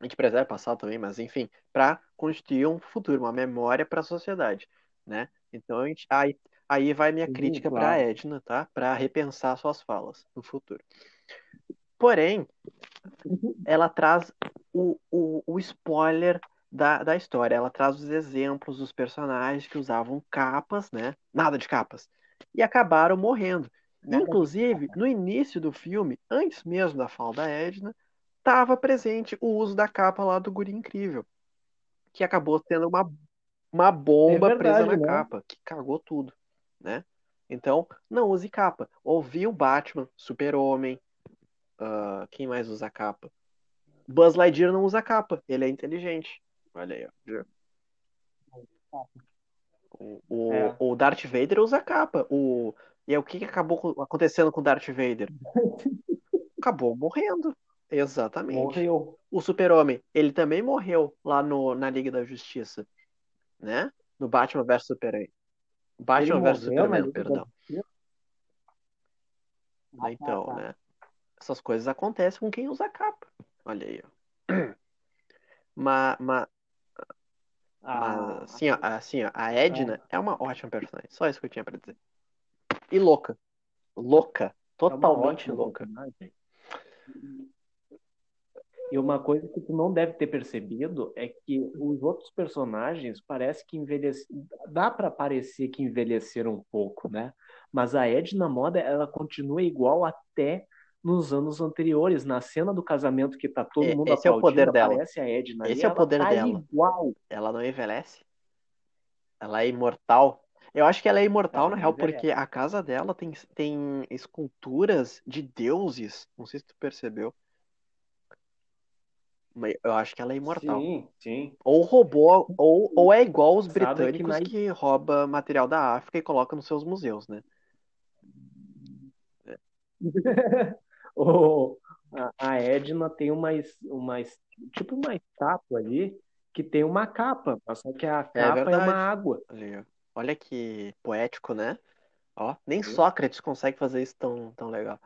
a gente preserva o passado também, mas enfim, para constituir um futuro, uma memória para a sociedade, né? Então, a gente, aí, aí vai minha crítica para claro. Edna, tá? Para repensar suas falas no futuro. Porém, ela traz o, o, o spoiler da, da história. Ela traz os exemplos dos personagens que usavam capas, né? Nada de capas. E acabaram morrendo. Inclusive, no início do filme, antes mesmo da fala da Edna, estava presente o uso da capa lá do Guri Incrível. Que acabou sendo uma, uma bomba É presa verdade, na né? capa, que cagou tudo, né? Então, não use capa. Ouvi o Batman, Super-Homem, ah, quem mais usa capa? Buzz Lightyear não usa capa, ele é inteligente. Olha aí, ó. O, o, É. o Darth Vader usa capa. O, e aí, o que, acabou co- acontecendo com o Darth Vader? [laughs] Acabou morrendo. Exatamente. Morreu. O Super-Homem, ele também morreu lá no, na Liga da Justiça, né? No Batman vs Superman. Batman vs Superman, perdão. Ah, Então, tá. né? Essas coisas acontecem com quem usa capa. Olha aí, ó. [clears throat] Mas, mas, Ah, mas assim, ó, assim, ó, a Edna é uma ótima personagem. Só isso que eu tinha pra dizer. E louca. Louca. é Totalmente ótima louca. personagem. E uma coisa que tu não deve ter percebido é que os outros personagens parece que envelhece... dá pra parecer que envelheceram um pouco, né? Mas a Edna Moda, ela continua igual até nos anos anteriores, na cena do casamento que tá todo É, mundo esse é o poder aplaudindo, dela. aparece a Edna Esse é o poder tá dela. igual. Ela não envelhece. Ela é imortal. Eu acho que ela é imortal, Ela na real, envelhece. porque a casa dela tem, tem esculturas de deuses. Não sei se tu percebeu. Eu acho que ela é imortal. Sim, sim. Ou roubou, ou, ou é igual os que britânicos na- que rouba material da África e coloca nos seus museus, né? [laughs] O- a, Edna tem uma, uma tipo uma estátua ali que tem uma capa, só que a capa é, verdade. uma água. Olha, que poético, né? Ó, nem. Sócrates consegue fazer isso tão, tão legal.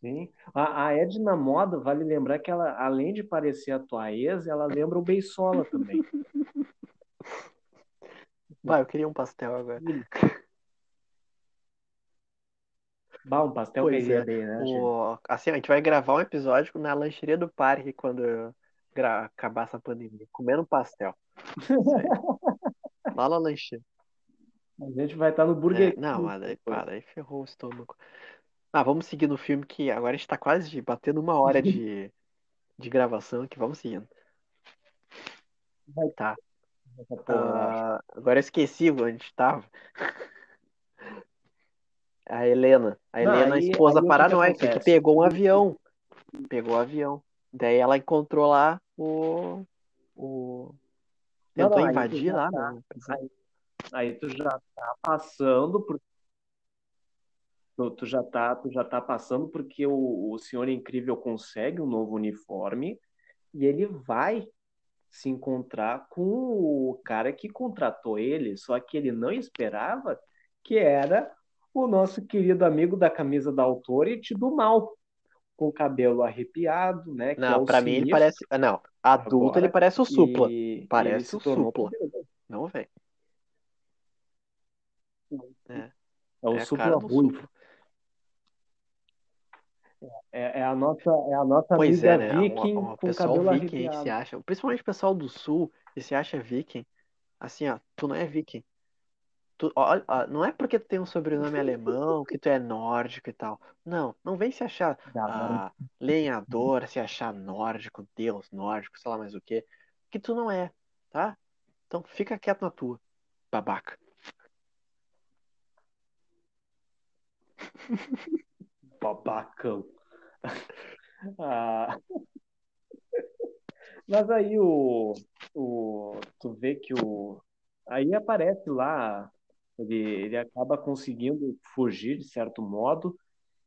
Sim. A, a Edna Moda, vale lembrar que ela, além de parecer a tua ex, ela lembra o Beisola também. [laughs] Vai, eu queria um pastel agora. Bah, um pastel Pois é. bem, né, gente? O, assim, a gente vai gravar um episódio na lancheria do parque quando gra- acabar essa pandemia, comendo um pastel. [laughs] Lá na lancheria. A gente vai estar no Burger É, não, mas daí, depois. pá, daí ferrou o estômago. Ah, vamos seguir no filme que agora a gente tá quase batendo uma hora de, [laughs] de gravação aqui. Vamos seguindo. Vai- Tá. Ah, agora eu esqueci onde a gente tava. [laughs] A Helena. A Não, Helena, a aí- esposa que que paranoica, que pegou um avião. Pegou o avião. Daí ela encontrou lá o. o... Não, Tentou não, invadir lá, tá. né? Aí, aí tu já tá passando por tu, tu já tá, tu já tá passando porque o, o Senhor Incrível consegue um novo uniforme e ele vai se encontrar com o cara que contratou ele, só que ele não esperava que era o nosso querido amigo da camisa da Authority do mal, com o cabelo arrepiado, né? é Não, o pra mim ele parece. ah, Não, adulto agora, ele parece o Supla. e- Parece o Supla. poderoso. Não, velho. É, É o é Supla. Supla. É, é a nossa, é a nossa Pois amiga é, né? viking O, o com pessoal cabelo viking aí que se arrepiado. acha, principalmente o pessoal do sul que se acha viking, assim, ó, tu não é viking. Tu, ó, ó, não é porque tu tem um sobrenome [laughs] alemão que tu é nórdico e tal. Não, não vem se achar ah, lenhador, se achar nórdico, deus nórdico, sei lá mais o quê. Que tu não é, tá? Então fica quieto na tua, babaca. babacão. [laughs] Ah, Mas aí o, o tu vê que o aí aparece lá, ele, ele acaba conseguindo fugir de certo modo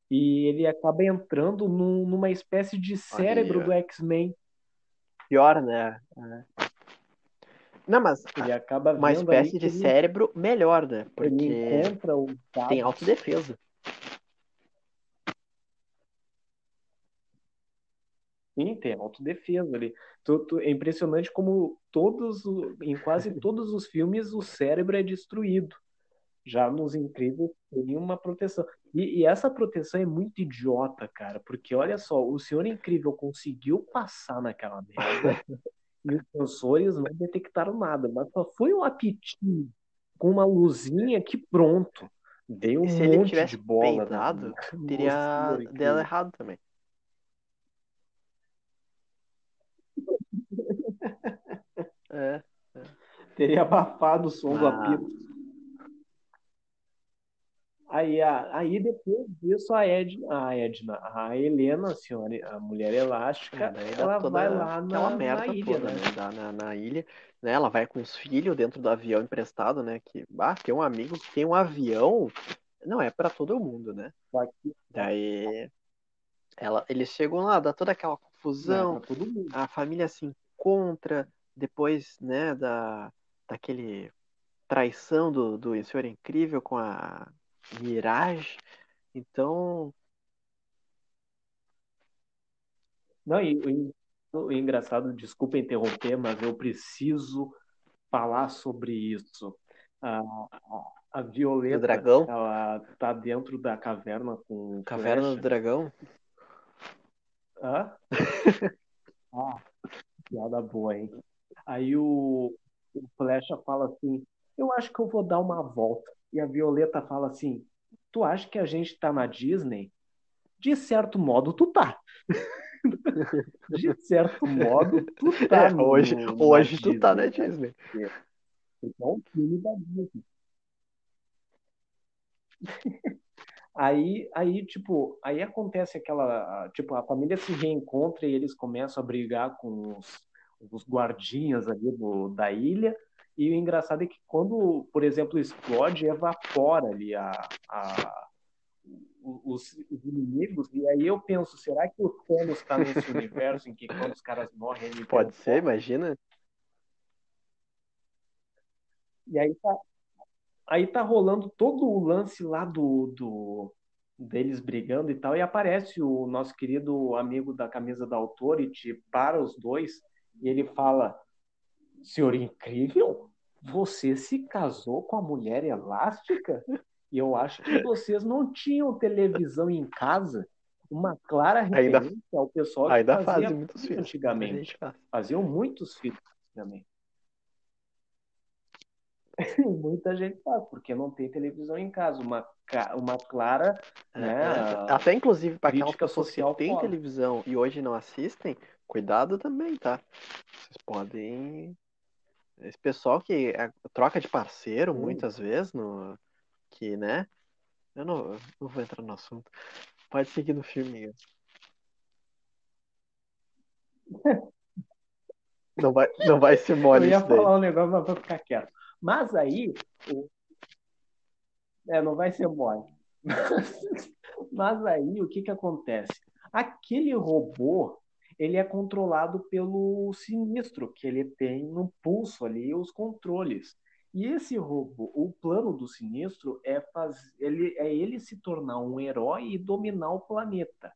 e ele acaba entrando num- numa espécie de cérebro ó. do X-Men. Pior, né? É. Não, mas Ele acaba uma espécie de ele, cérebro melhor, né? ele Porque encontra o tem autodefesa. Sim, tem autodefesa ali. É impressionante como todos, em quase [laughs] todos os filmes o cérebro é destruído. Já nos Incríveis tem uma proteção. E, e essa proteção é muito idiota, cara, porque olha só, o Senhor Incrível conseguiu passar naquela merda [laughs] e os sensores não detectaram nada, mas só foi um apitinho com uma luzinha que pronto. Deu um E se ele monte tivesse de bola peidado, teria dado errado também. É. Teria abafado o som do Ah. apito. Aí, a, aí depois disso, a Edna, a, Edna, a Helena, a senhora, a mulher elástica, É, ela toda vai lá aquela na, merda na ilha, toda, né? né? Dá na, na ilha, né? Ela vai com os filhos dentro do avião emprestado, né? Que, ah, tem um amigo que tem um avião, não é pra todo mundo, né? Que Daí ela, eles chegam lá, dá toda aquela é confusão, mundo. a família se encontra depois, né, da, daquele traição do, do Senhor Incrível com a Mirage. Então, Não, e, e- o engraçado, desculpa interromper, mas eu preciso falar sobre isso. A, a, Violeta, dragão, ela tá dentro da caverna com Caverna do flecha. Dragão, Hã? [laughs] Ah, piada boa, hein? Aí o, o Flecha fala assim: Eu acho que eu vou dar uma volta. E a Violeta fala assim: Tu acha que a gente tá na Disney? De certo modo, tu tá. [laughs] De certo modo, tu tá É, [laughs] no, hoje, no- hoje tu tá na Disney? Disney. Porque é um filme da Disney. [laughs] Aí, aí, tipo, aí acontece aquela, tipo, a família se reencontra e eles começam a brigar com os, os guardinhas ali do, da ilha. E o engraçado é que quando, por exemplo, explode, evapora ali a, a, os, os inimigos. E aí eu penso, será que o Thanos está nesse [laughs] universo em que quando os caras morrem, ele Pode ser, imagina. E aí tá, aí tá rolando todo o lance lá do, do deles brigando e tal, e aparece o nosso querido amigo da camisa da Authority para os dois, e ele fala: Senhor incrível, você se casou com a mulher elástica? E eu acho que vocês não tinham televisão em casa. Uma clara Ainda- referência ao pessoal que Ainda fazia fazem muitos filhos. antigamente. Faz. Faziam muitos filmes antigamente. [laughs] Muita gente faz, porque não tem televisão em casa. Uma, uma clara, É, né. Até inclusive para aquelas pessoas social que têm televisão e hoje não assistem, cuidado também, tá? Vocês podem. Esse pessoal que é, troca de parceiro Sim. muitas vezes, no... que, né? Eu não, não vou entrar no assunto. Pode seguir no filme. [laughs] Não vai, não vai ser mole Eu ia isso daí. falar um negócio, mas vou ficar quieto. Mas aí, o- é, não vai ser mole. [laughs] Mas aí, o que que acontece? Aquele robô, ele é controlado pelo sinistro, que ele tem no pulso ali os controles. E esse robô, o plano do sinistro é, faz, ele, é ele se tornar um herói e dominar o planeta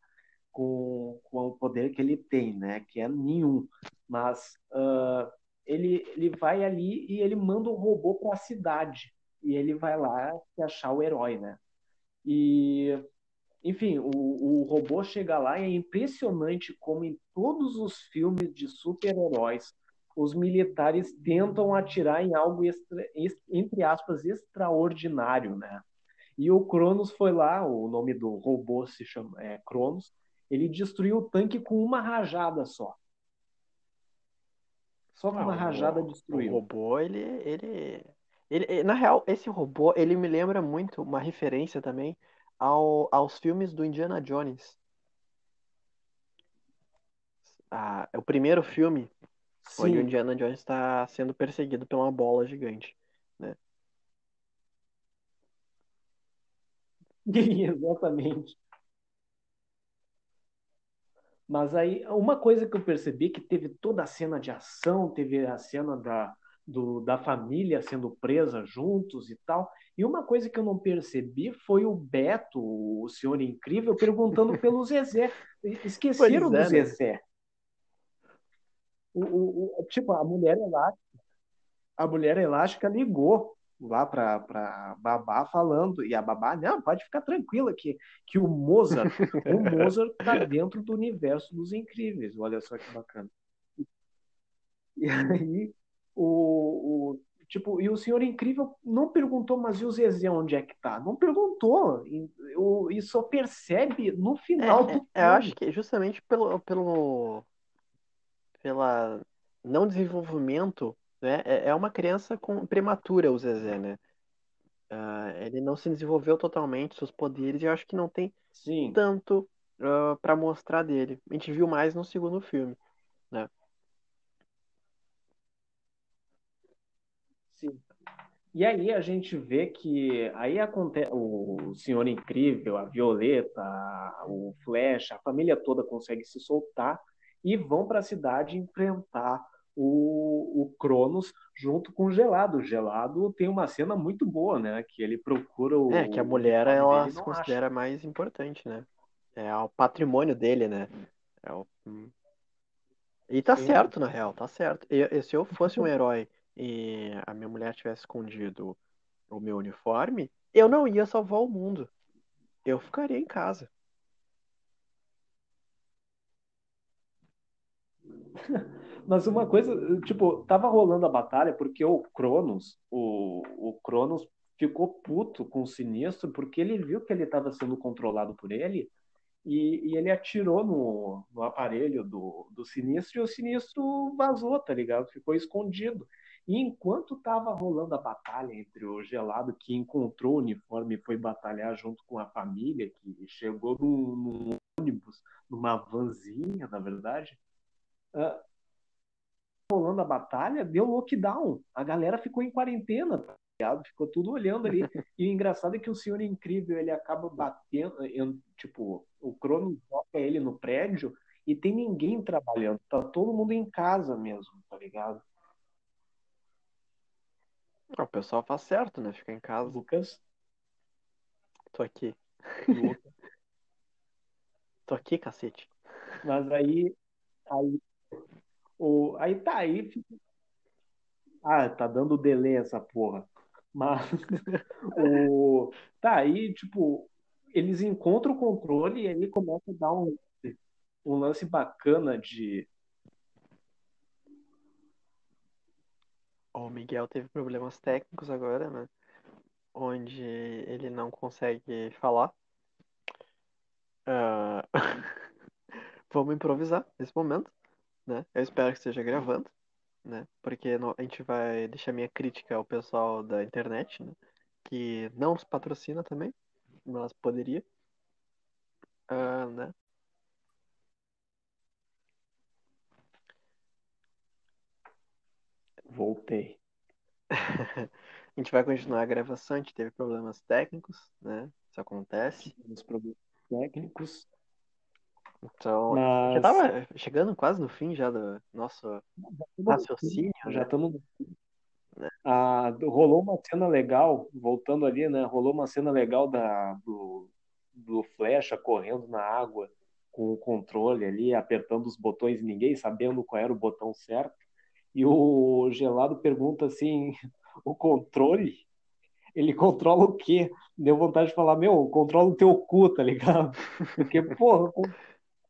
com, com o poder que ele tem, né? Que é nenhum. Mas ah, ele, ele vai ali e ele manda um robô para a cidade. E ele vai lá achar o herói, né? E, enfim, o, o robô chega lá e é impressionante como em todos os filmes de super-heróis os militares tentam atirar em algo, extra, ex- entre aspas, extraordinário, né? E o Cronos foi lá, o nome do robô se chama é, Cronos, ele destruiu o tanque com uma rajada só. Só com Ah, uma o- rajada O destruiu. robô, ele, ele, ele, na real, esse robô, ele me lembra muito uma referência também ao, aos filmes do Indiana Jones. Ah, é o primeiro filme onde o Sim, Indiana Jones está sendo perseguido por uma bola gigante. [laughs] exatamente. Mas aí, uma coisa que eu percebi que teve toda a cena de ação, teve a cena da, do, da família sendo presa juntos e tal. E uma coisa que eu não percebi foi o Beto, o senhor incrível, perguntando [laughs] pelo Zezé. Esqueceram é, do né? Zezé. O, o, o- tipo, a mulher elástica, a mulher elástica ligou lá para para babá falando e a babá não pode ficar tranquila que que o Mozart o [laughs] Mozart está dentro do universo dos incríveis olha só que bacana e aí o, o tipo e o senhor incrível não perguntou mas e o Zezé onde é que tá não perguntou e, o, e só percebe no final É, do é, eu acho filme que justamente pelo, pelo, pela não desenvolvimento, né? É, é uma criança com prematura o Zezé, né? Uh, ele não se desenvolveu totalmente seus poderes e eu acho que não tem Sim. tanto uh, para mostrar dele. A gente viu mais no segundo filme, né? Sim. E aí a gente vê que aí acontece o Senhor Incrível, a Violeta, o Flash, a família toda consegue se soltar e vão para a cidade enfrentar o, o Cronos junto com o Gelado. O Gelado tem uma cena muito boa, né? Que ele procura o. É, que a mulher ela se considera acha. mais importante, né? É o patrimônio dele, né? É o... E tá Sim. certo, na real, tá certo. E, se eu fosse um [laughs] herói e a minha mulher tivesse escondido o meu uniforme, eu não ia salvar o mundo. Eu ficaria em casa. [laughs] Mas uma coisa, tipo, tava rolando a batalha porque o Cronos, o, o Cronos ficou puto com o Sinistro porque ele viu que ele estava sendo controlado por ele e, e, ele atirou no, no aparelho do, do Sinistro e o Sinistro vazou, tá ligado? Ficou escondido. E enquanto estava rolando a batalha entre o Gelado, que encontrou o uniforme e foi batalhar junto com a família, que chegou num, num ônibus, numa vanzinha, na verdade, uh, rolando a batalha, deu lockdown. A galera ficou em quarentena, tá ligado? Ficou tudo olhando ali. [laughs] E o engraçado é que o Senhor Incrível, ele acaba batendo, tipo, o Crono toca ele no prédio e tem ninguém trabalhando. Tá todo mundo em casa mesmo, tá ligado? O pessoal faz certo, né? Fica em casa. Lucas. Tô aqui. Lucas. [laughs] Tô aqui, cacete. Mas aí, aí o, aí tá aí. Ah, tá dando delay essa porra. Mas [laughs] o, tá aí, tipo, eles encontram o controle e aí começa a dar um, um lance bacana de. O Miguel teve problemas técnicos agora, né? Onde ele não consegue falar. Uh... [laughs] Vamos improvisar nesse momento né? Eu espero que esteja gravando, né? Porque a gente vai deixar minha crítica ao pessoal da internet, né? Que não nos patrocina também, mas poderia. Uh, né? Voltei. [laughs] a gente vai continuar a gravação, a gente teve problemas técnicos, né? Isso acontece. Os problemas técnicos. Então, Mas... já tava chegando quase no fim já do nosso raciocínio. Já estamos no fim. Né? Ah, rolou uma cena legal, voltando ali, né? Rolou uma cena legal da, do, do Flecha correndo na água com o controle ali, apertando os botões, ninguém sabendo qual era o botão certo. E o Gelado pergunta assim: o controle? Ele controla o quê? Deu vontade de falar: meu, controla o teu cu, tá ligado? Porque, porra,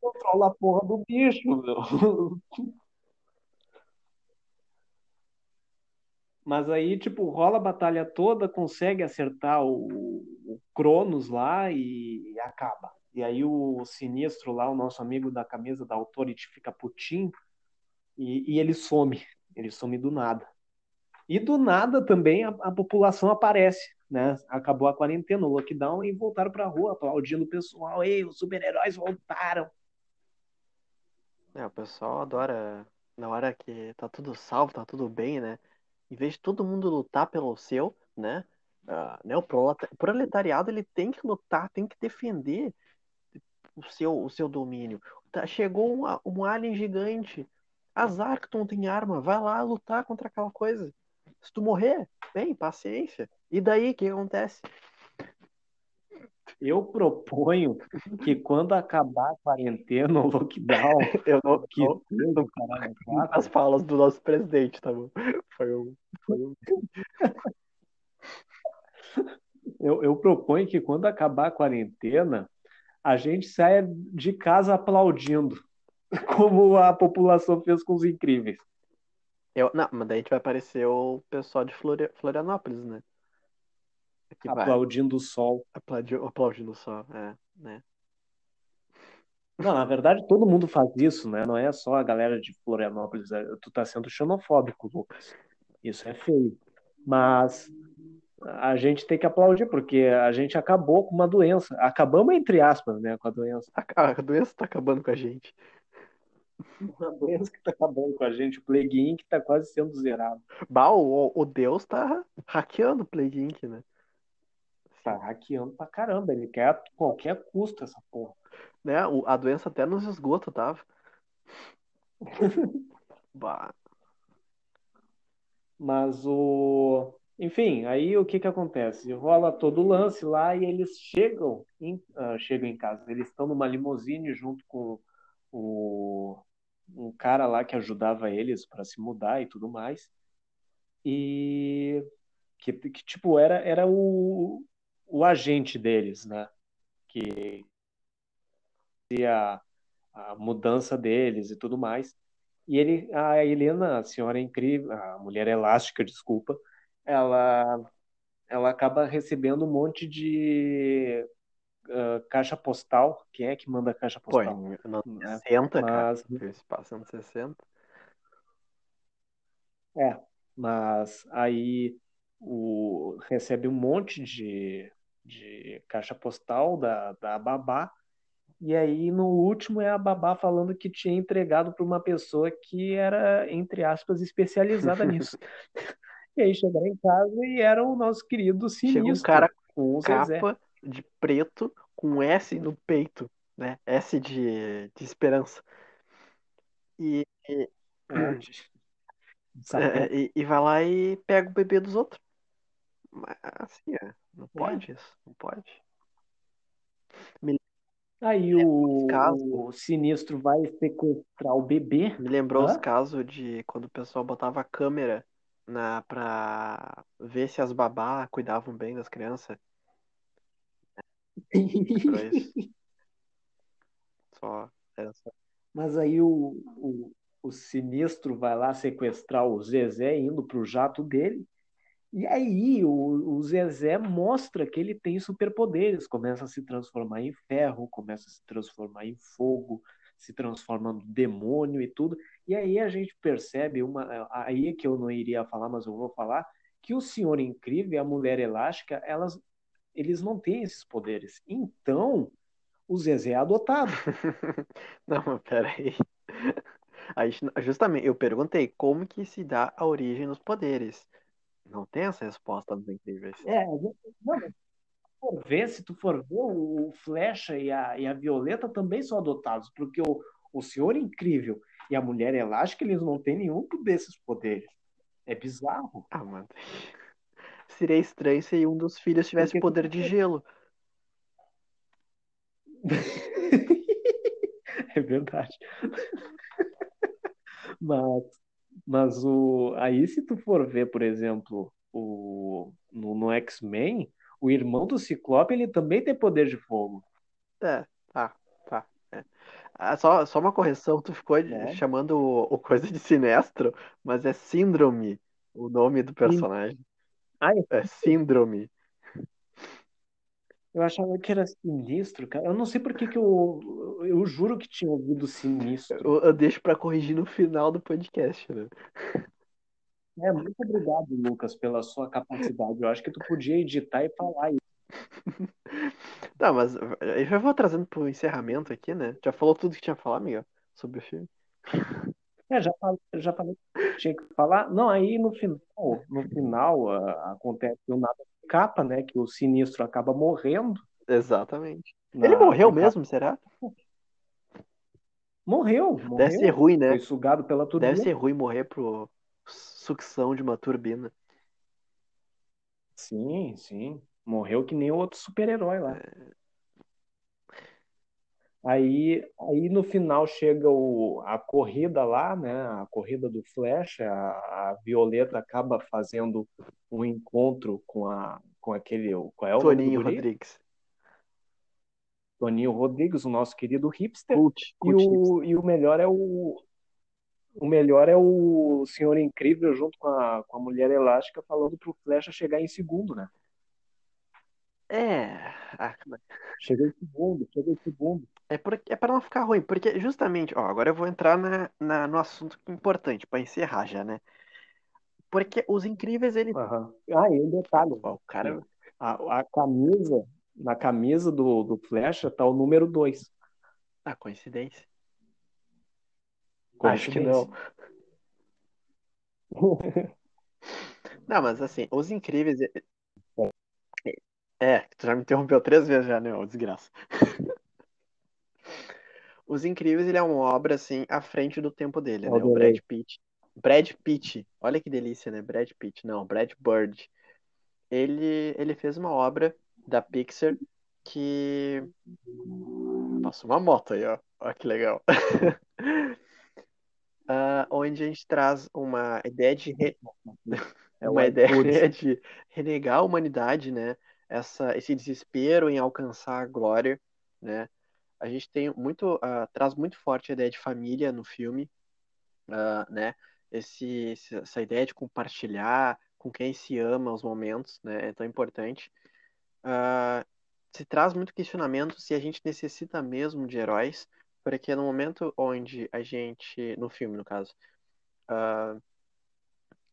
controla a porra do bicho, meu. Mas aí, tipo, rola a batalha toda, consegue acertar o, o Cronos lá e, e, acaba. E aí o Sinistro lá, o nosso amigo da camisa da Authority, fica putinho e, e ele some. Ele some do nada. E do nada também a, a população aparece, né? Acabou a quarentena, o lockdown e voltaram pra rua aplaudindo o pessoal. Ei, os super-heróis voltaram. É, o pessoal adora na hora que tá tudo salvo, tá tudo bem, né? Em vez de todo mundo lutar pelo seu, né? Uh, né o proletariado ele tem que lutar, tem que defender o seu, o seu domínio. Tá, chegou um, um alien gigante. Azar que tu não tem arma, vai lá lutar contra aquela coisa. Se tu morrer, bem, paciência. E daí, o que acontece? Eu proponho que quando acabar a quarentena, o lockdown, [laughs] eu não, que não, caralho, [laughs] as falas do nosso presidente, tá bom? Foi um. Foi um... [laughs] eu, eu proponho que quando acabar a quarentena, a gente saia de casa aplaudindo, [laughs] como a população fez com os incríveis. Eu, não, mas daí a gente vai aparecer o pessoal de Florianópolis, né? Que aplaudindo vai. o sol. Aplaudindo, aplaudindo o sol, é, né? Não, na verdade todo mundo faz isso, né? Não é só a galera de Florianópolis. É, tu tá sendo xenofóbico, Lucas. Isso é feio. Mas a gente tem que aplaudir, porque a gente acabou com uma doença. Acabamos, entre aspas, né, com a doença. A, a doença tá acabando com a gente. [laughs] Uma doença que tá acabando com a gente, o Plague Inc. tá quase sendo zerado. Bah, o, o Deus tá hackeando o Plague Inc, né? Tá hackeando pra caramba, ele quer a qualquer custo essa porra. né? O- A doença até nos esgotos [laughs] tava. Bah. Mas o. Enfim, aí o que que acontece? Rola todo o lance lá e eles chegam em, ah, chegam em casa. Eles estão numa limusine junto com o, um cara lá que ajudava eles para se mudar e tudo mais. E que, que tipo, era, era o, o agente deles, né? Que fazia a mudança deles e tudo mais. E ele, a Helena, a senhora incrível, a mulher elástica, desculpa, ela, ela acaba recebendo um monte de ah, caixa postal. Quem é que manda caixa Pô, postal? anos Né? 60, cara. Mas, Esse passo anos 60. é, mas aí o, recebe um monte de, de caixa postal da, da babá. E aí, no último, é a babá falando que tinha entregado para uma pessoa que era, entre aspas, especializada [laughs] nisso. E aí chegaram em casa e era o nosso querido Chega um Sinistro, cara com o Zezé. De preto com S no peito, né? S de, de esperança. E, e, É, de- Satã. é, e, e vai lá e pega o bebê dos outros. Mas, assim, é, não pode isso, não pode. Aí casos. o, o Sinistro vai sequestrar o bebê. Me lembrou os Hã? casos de quando o pessoal botava a câmera na, pra ver se as babá cuidavam bem das crianças. Só, só. Mas aí o, o, o Sinistro vai lá sequestrar o Zezé indo pro jato dele. E aí o, o Zezé mostra que ele tem superpoderes, começa a se transformar em ferro, começa a se transformar em fogo, se transforma no demônio e tudo. E aí a gente percebe uma, aí é que eu não iria falar, mas eu vou falar, que o Senhor Incrível e a Mulher Elástica, elas, eles não têm esses poderes. Então, o Zezé é adotado. [laughs] Não, mas peraí. Aí, justamente, eu perguntei como que se dá a origem dos poderes. Não tem essa resposta nos incríveis. É, não, for ver, se tu for ver, o Flecha e a, e a Violeta também são adotados, porque o, o Senhor Incrível e a Mulher Elástica, eles não têm nenhum desses poderes. É bizarro. Ah, mano. Seria estranho se um dos filhos tivesse Porque- poder de gelo. [laughs] É verdade. Mas, mas o, aí, se tu for ver, por exemplo, o, no, no X-Men, o irmão do Ciclope, ele também tem poder de fogo. É, tá, tá. é. Ah, só, só uma correção, tu ficou É. chamando o, o coisa de sinestro, mas é síndrome o nome do personagem. Ah, É síndrome. Eu achava que era sinistro, cara. Eu não sei por que que eu, eu juro que tinha ouvido sinistro. Eu, eu deixo pra corrigir no final do podcast, né? É, muito obrigado, Lucas, pela sua capacidade. Eu acho que tu podia editar e falar isso. [laughs] Tá, mas eu já vou trazendo pro encerramento aqui, né? Já falou tudo que tinha a falar, Miguel, sobre o filme? É, já falei, já falei que tinha que falar. Não, aí no final, no final ah, acontece o nada de capa, né? Que o sinistro acaba morrendo. Exatamente. na- Ele morreu mesmo, será? Morreu, morreu. Deve ser ruim, né? Foi sugado pela turbina. Deve ser ruim morrer por sucção de uma turbina. Sim, sim. Morreu que nem o outro super-herói lá. Aí, aí no final chega o, a corrida lá, né? A corrida do Flash. A, a Violeta acaba fazendo um encontro com a com aquele. Qual é o Toninho? Rodrigues. Toninho Rodrigues, o nosso querido hipster. Cult, E cult hipster. o, e o melhor é o. O melhor é o Senhor Incrível junto com a, com a Mulher Elástica falando pro Flecha chegar em segundo, né? É. ah, Chega em segundo, chega em segundo. É, por, é para não ficar ruim, porque justamente, ó, agora eu vou entrar na, na- no assunto importante, para encerrar já, né? Porque os incríveis, ele. Aham. Ah, e um detalhe. Ó, o cara. A, a camisa, na camisa do, do Flecha tá o número 2. Ah, coincidência. Acho que não. [laughs] Não, mas assim, os incríveis. É- tu já me interrompeu três vezes já, né, ô desgraça. [laughs] Os Incríveis, ele é uma obra, assim, à frente do tempo dele, né? O Adorei. Brad Pitt. Brad Pitt, olha que delícia, né? Brad Pitt, não, Brad Bird. Ele, ele fez uma obra da Pixar que. Passou uma moto aí, ó. Olha que legal. [laughs] Ah, onde a gente traz uma ideia de re- É [laughs] uma ideia de renegar a humanidade, né? Essa, esse desespero em alcançar a glória, né? A gente tem muito, ah, traz muito forte a ideia de família no filme, ah, né? Esse, essa ideia de compartilhar com quem se ama os momentos, né? É tão importante. Ah, se traz muito questionamento se a gente necessita mesmo de heróis, porque no momento onde a gente, no filme, no caso,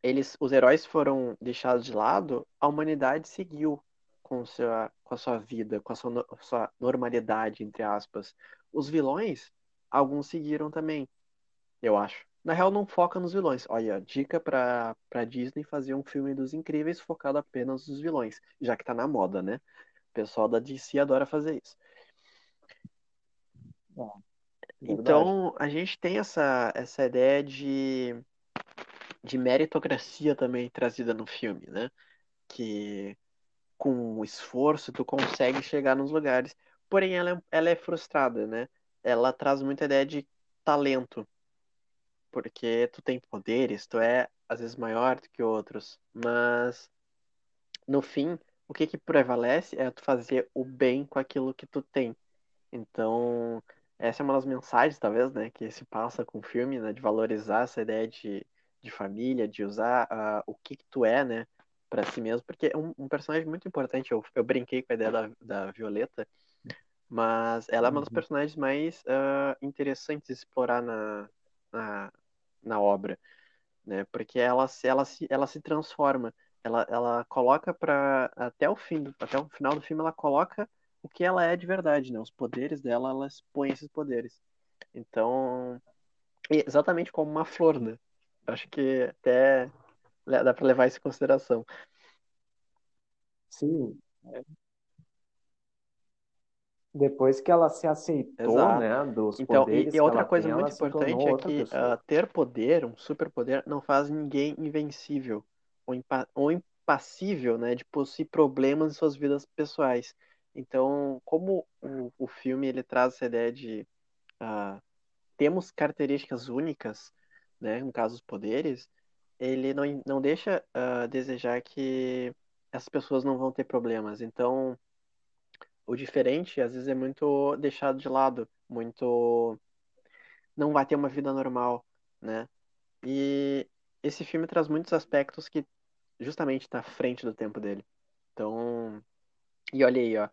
eles, os heróis foram deixados de lado, a humanidade seguiu com sua, com a sua vida, com a sua, sua normalidade, entre aspas. Os vilões, alguns seguiram também, eu acho. Na real, não foca nos vilões. Olha, dica pra, pra Disney fazer um filme dos Incríveis focado apenas nos vilões, já que tá na moda, né? O pessoal da DC adora fazer isso. Então, a gente tem essa, essa ideia de, de meritocracia também trazida no filme, né? Que com esforço tu consegue chegar nos lugares. Porém, ela é, ela é frustrada, né? Ela traz muita ideia de talento, porque tu tem poderes, tu é às vezes maior do que outros, mas no fim, o que que prevalece é tu fazer o bem com aquilo que tu tem. Então, essa é uma das mensagens, talvez, né, que se passa com o filme, né, de valorizar essa ideia de, de família, de usar ah, o que que tu é, né, para si mesmo, porque é um, um personagem muito importante. Eu, eu brinquei com a ideia da, da Violeta, mas ela é uma das Uhum. personagens mais ah, interessantes de explorar na, na, na obra, né, porque ela, se- ela, se, ela se transforma. Ela, ela coloca para até o fim, do- até o final do filme, ela coloca o que ela é de verdade, né? Os poderes dela, ela expõe esses poderes. Então, exatamente como uma flor, né? Acho que até dá para levar isso em consideração. Sim. é. Depois que ela se aceitou, Exato. né, dos Então, poderes e, e outra coisa tem, muito importante é que ah, ter poder, um superpoder, não faz ninguém invencível ou, impa ou impassível, né, de possuir problemas em suas vidas pessoais. Então, como o, o filme ele traz essa ideia de ah, temos características únicas, né, no caso os poderes, ele não, não deixa ah, desejar que as pessoas não vão ter problemas. Então, o diferente às vezes é muito deixado de lado, muito não vai ter uma vida normal, né? E esse filme traz muitos aspectos que justamente está à frente do tempo dele. Então, e olha aí, ó,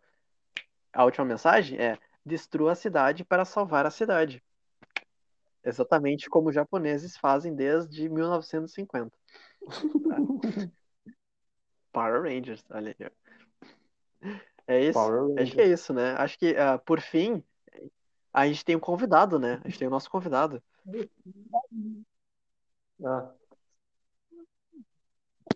a última mensagem é: destrua a cidade para salvar a cidade. Exatamente como os japoneses fazem desde 1950. [laughs] Power Rangers, olha aí. É isso. Acho que é isso, né? Acho que, ah, por fim, a gente tem um convidado, né? A gente tem o nosso convidado. Ah.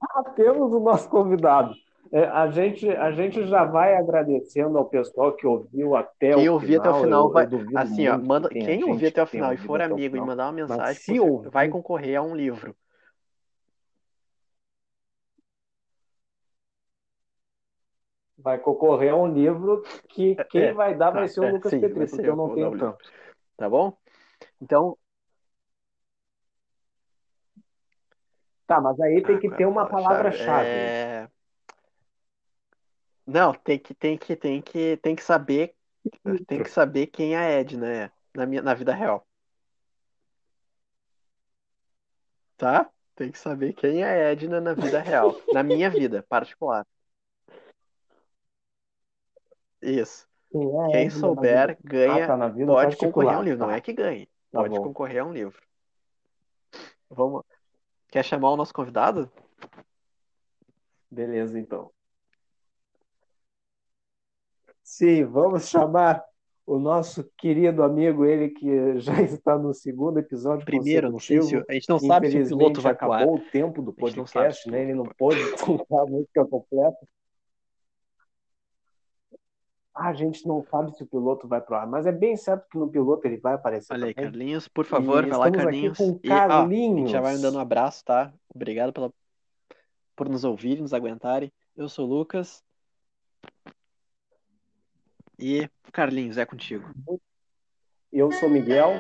Ah, temos o nosso convidado. É, a gente, a gente já vai agradecendo ao pessoal que ouviu até o ouvir até o final. final Eu, vai. eu Assim, ó, manda. que Quem ouvir até o final e for amigo e final. mandar uma mensagem, se possi- vai ouvir, concorrer a um livro. vai concorrer a um livro que quem É, vai dar vai tá, ser o é, Lucas sim, Petri, vai porque eu não tenho tanto. Tá bom? Então, Tá, mas aí tem ah, que é ter uma palavra-chave? É... Não, tem que, tem que, tem que, tem que saber, tem que saber quem a Edna é na minha, na vida real, tá? Tem que saber quem é a Edna na vida real, na minha vida particular. Isso. Quem é Quem Edna souber vida? Ah, ganha, tá, na vida pode concorrer a um livro. Não Tá, é que ganhe, tá pode bom. concorrer a um livro. Vamos. Quer chamar o nosso convidado? Beleza, então. Sim, vamos chamar o nosso querido amigo, ele que já [laughs] está no segundo episódio Primeiro, não sei se, a gente não sabe se o piloto vai acabou o tempo do podcast, né? Ele não pôde contar a música completa. Ah, a gente não sabe se o piloto vai pro ar, mas é bem certo que no piloto ele vai aparecer. Olha aí, Carlinhos, por favor, e vai lá, Carlinhos. Carlinhos. E, ó, a gente já vai dando um abraço, tá? Obrigado pela, por nos ouvirem, nos aguentarem. Eu sou o Lucas. E Carlinhos, é contigo. Eu sou Miguel.